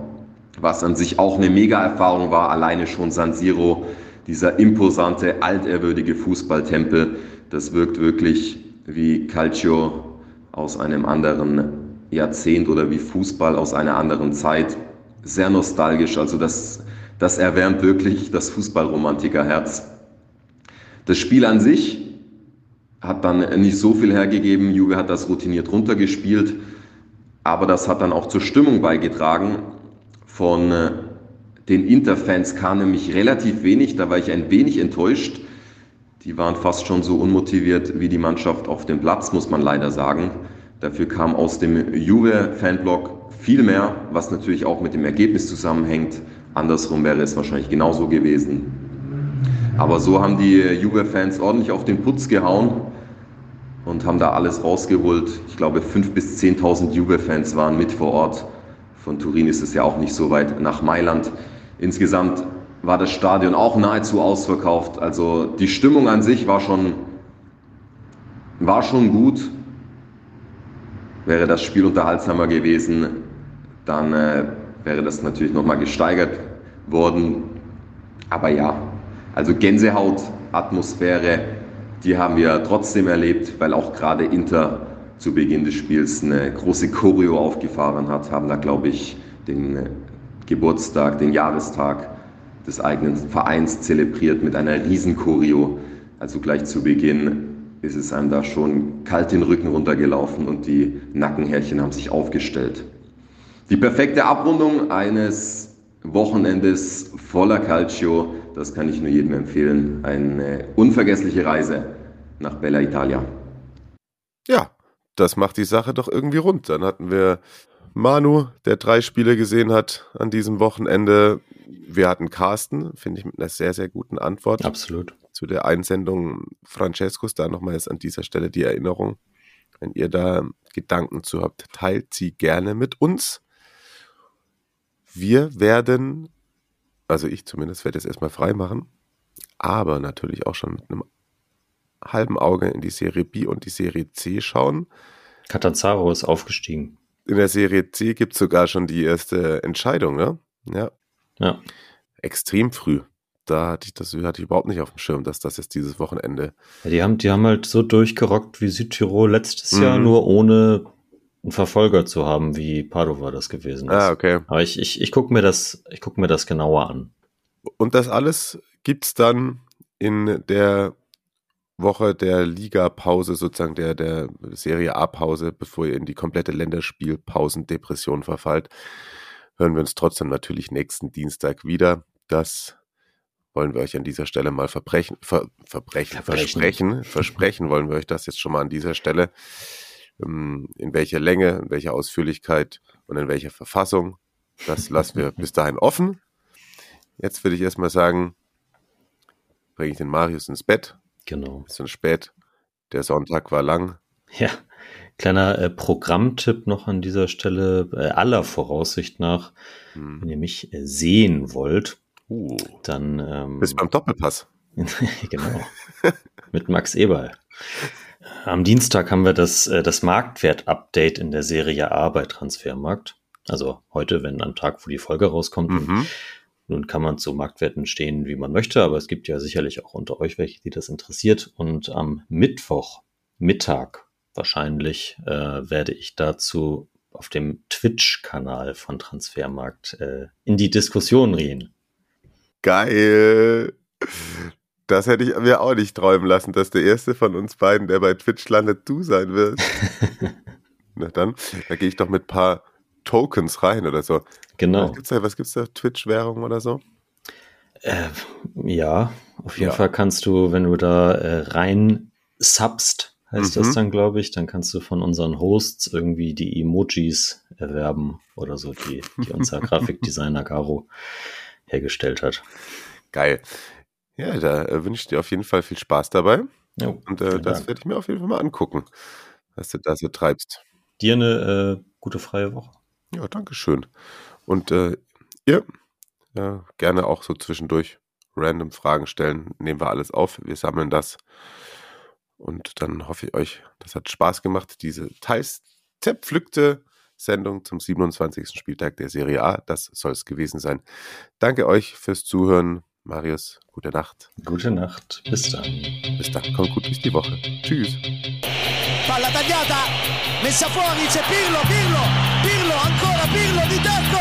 was an sich auch eine Mega-Erfahrung war, alleine schon San Siro, dieser imposante, altehrwürdige Fußballtempel, das wirkt wirklich wie Calcio aus einem anderen Jahrzehnt oder wie Fußball aus einer anderen Zeit. Sehr nostalgisch, also das, das erwärmt wirklich das Fußballromantikerherz. Das Spiel an sich hat dann nicht so viel hergegeben. Juve hat das routiniert runtergespielt, aber das hat dann auch zur Stimmung beigetragen. Von äh, den Interfans kam nämlich relativ wenig, da war ich ein wenig enttäuscht. Die waren fast schon so unmotiviert wie die Mannschaft auf dem Platz, muss man leider sagen. Dafür kam aus dem Juve-Fanblock viel mehr, was natürlich auch mit dem Ergebnis zusammenhängt. Andersrum wäre es wahrscheinlich genauso gewesen. Aber so haben die Juve-Fans ordentlich auf den Putz gehauen und haben da alles rausgeholt. Ich glaube, 5.000 bis 10.000 Juve-Fans waren mit vor Ort. Von Turin ist es ja auch nicht so weit nach Mailand. Insgesamt war das Stadion auch nahezu ausverkauft. Also die Stimmung an sich war schon, war schon gut. Wäre das Spiel unterhaltsamer gewesen, dann äh, wäre das natürlich nochmal gesteigert worden. Aber ja, also Gänsehaut, Atmosphäre, die haben wir trotzdem erlebt, weil auch gerade Inter zu Beginn des Spiels eine große Choreo aufgefahren hat, haben da, glaube ich, den äh, Geburtstag, den Jahrestag des eigenen Vereins zelebriert mit einer riesen Choreo. Also gleich zu Beginn ist es einem da schon kalt den Rücken runtergelaufen und die Nackenhärchen haben sich aufgestellt. Die perfekte Abrundung eines Wochenendes voller Calcio das kann ich nur jedem empfehlen. Eine unvergessliche Reise nach Bella Italia. Ja, das macht die Sache doch irgendwie rund. Dann hatten wir Manu, der drei Spiele gesehen hat an diesem Wochenende. Wir hatten Carsten, finde ich, mit einer sehr, sehr guten Antwort. Absolut. Zu der Einsendung Francescos. Da nochmal jetzt an dieser Stelle die Erinnerung. Wenn ihr da Gedanken zu habt, teilt sie gerne mit uns. Wir werden also ich zumindest werde es erstmal frei machen, aber natürlich auch schon mit einem halben Auge in die Serie B und die Serie C schauen. Catanzaro ist aufgestiegen. In der Serie C gibt es sogar schon die erste Entscheidung, ne? Ja. Ja. Extrem früh. Da hatte ich das hatte ich überhaupt nicht auf dem Schirm, dass das jetzt dieses Wochenende. Ja, die haben, die haben halt so durchgerockt wie Südtirol letztes mhm. Jahr, nur ohne einen Verfolger zu haben, wie Padova das gewesen ist. Ah, okay. Aber ich, ich, ich gucke mir, das, ich guck mir das genauer an. Und das alles gibt es dann in der Woche der Liga-Pause, sozusagen der, der Serie A-Pause, bevor ihr in die komplette Länderspielpausendepression verfallt, hören wir uns trotzdem natürlich nächsten Dienstag wieder. Das wollen wir euch an dieser Stelle mal verbrechen, ver, verbrechen, verbrechen, versprechen. Versprechen wollen wir euch das jetzt schon mal an dieser Stelle. Ähm, in welcher Länge, in welcher Ausführlichkeit und in welcher Verfassung. Das lassen wir bis dahin offen. Jetzt würde ich erstmal sagen, bringe ich den Marius ins Bett. Genau. Bisschen spät. Der Sonntag war lang. Ja, kleiner äh, Programmtipp noch an dieser Stelle. Äh, aller Voraussicht nach, hm. wenn ihr mich äh, sehen wollt, uh. dann. Ähm, Bist beim Doppelpass. genau. Mit Max Eberl. Am Dienstag haben wir das, äh, das Marktwert-Update in der Serie A bei Transfermarkt. Also heute, wenn am Tag, wo die Folge rauskommt. Mhm. Nun kann man zu Marktwerten stehen, wie man möchte, aber es gibt ja sicherlich auch unter euch welche, die das interessiert. Und am Mittwoch, Mittag wahrscheinlich, äh, werde ich dazu auf dem Twitch-Kanal von Transfermarkt äh, in die Diskussion gehen. Geil. Das hätte ich mir auch nicht träumen lassen, dass der erste von uns beiden, der bei Twitch landet, du sein wirst. Na dann, da gehe ich doch mit ein paar Tokens rein oder so. Genau. Was gibt's da, was gibt's da? Twitch-Währung oder so? Äh, ja, auf jeden ja. Fall kannst du, wenn du da äh, rein subst, heißt mhm. das dann, glaube ich, dann kannst du von unseren Hosts irgendwie die Emojis erwerben oder so, die, die unser Grafikdesigner Garo hergestellt hat. Geil. Ja, da äh, wünsche ich dir auf jeden Fall viel Spaß dabei. Jo, Und äh, das werde ich mir auf jeden Fall mal angucken, was du da so treibst. Dir eine äh, gute freie Woche. Ja, danke schön. Und äh, ihr ja, gerne auch so zwischendurch random Fragen stellen. Nehmen wir alles auf. Wir sammeln das. Und dann hoffe ich euch, das hat Spaß gemacht, diese teils zerpflückte Sendung zum 27. Spieltag der Serie A. Das soll es gewesen sein. Danke euch fürs Zuhören. Marius, gute Nacht. Gute Nacht. Bis dann. Bis dann. Kommt gut durch die Woche. Tschüss. Palla tagliata, messa fuori, c'è Pirlo, Pirlo, Pirlo, ancora Pirlo di tacco,